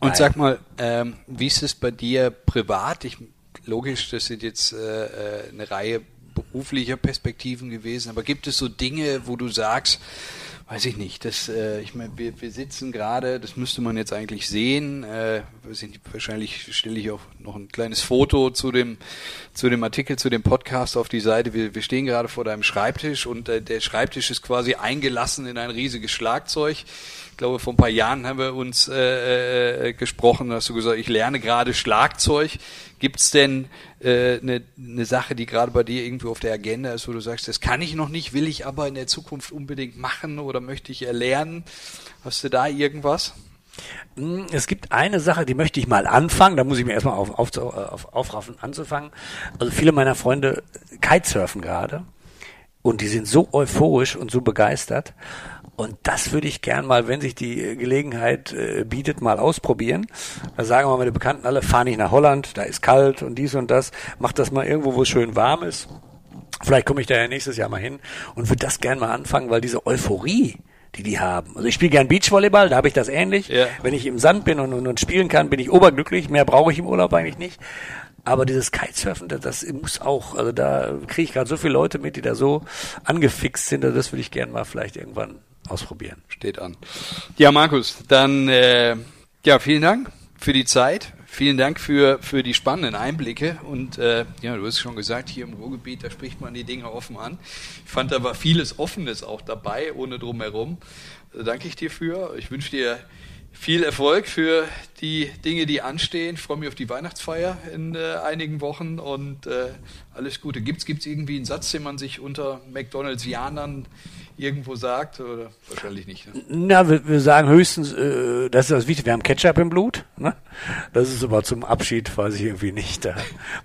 Und geil. sag mal, ähm, wie ist es bei dir privat? Ich, logisch, das sind jetzt äh, äh, eine Reihe beruflicher Perspektiven gewesen, aber gibt es so Dinge, wo du sagst, weiß ich nicht. Das, äh, ich meine, wir, wir sitzen gerade, das müsste man jetzt eigentlich sehen. Äh, nicht, wahrscheinlich stelle ich auch noch ein kleines Foto zu dem, zu dem Artikel, zu dem Podcast auf die Seite. Wir, wir stehen gerade vor deinem Schreibtisch und äh, der Schreibtisch ist quasi eingelassen in ein riesiges Schlagzeug. Ich glaube, vor ein paar Jahren haben wir uns äh, äh, gesprochen, hast du gesagt, ich lerne gerade Schlagzeug. Gibt es denn eine äh, ne, ne Sache, die gerade bei dir irgendwo auf der Agenda ist, wo du sagst, das kann ich noch nicht, will ich aber in der Zukunft unbedingt machen oder möchte ich erlernen? Hast du da irgendwas? Hm, es gibt eine Sache, die möchte ich mal anfangen. Da muss ich mir erstmal auf, auf, auf, aufraffen, anzufangen. Also viele meiner Freunde kitesurfen gerade. Und die sind so euphorisch und so begeistert. Und das würde ich gern mal, wenn sich die Gelegenheit äh, bietet, mal ausprobieren. Da sagen wir meine Bekannten alle, fahr nicht nach Holland, da ist kalt und dies und das. Mach das mal irgendwo, wo es schön warm ist. Vielleicht komme ich da ja nächstes Jahr mal hin und würde das gern mal anfangen, weil diese Euphorie, die die haben. Also ich spiele gern Beachvolleyball, da habe ich das ähnlich. Ja. Wenn ich im Sand bin und, und, und spielen kann, bin ich oberglücklich. Mehr brauche ich im Urlaub eigentlich nicht. Aber dieses Kitesurfen, das, das muss auch, also da kriege ich gerade so viele Leute mit, die da so angefixt sind, das würde ich gern mal vielleicht irgendwann ausprobieren. Steht an. Ja, Markus, dann äh, ja, vielen Dank für die Zeit. Vielen Dank für, für die spannenden Einblicke. Und äh, ja, du hast schon gesagt, hier im Ruhrgebiet, da spricht man die Dinge offen an. Ich fand, da war vieles Offenes auch dabei, ohne drumherum. Da danke ich dir für. Ich wünsche dir viel Erfolg für die Dinge, die anstehen. Ich freue mich auf die Weihnachtsfeier in äh, einigen Wochen und äh, alles Gute. Gibt es irgendwie einen Satz, den man sich unter McDonalds-Janern irgendwo sagt oder wahrscheinlich nicht. Ne? Na, wir, wir, sagen höchstens, äh, das ist das Wichtigste, wir haben Ketchup im Blut. Ne? Das ist aber zum Abschied, weiß ich irgendwie nicht.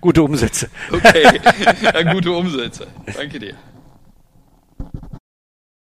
Gute Umsätze. Okay, gute Umsätze. Danke dir.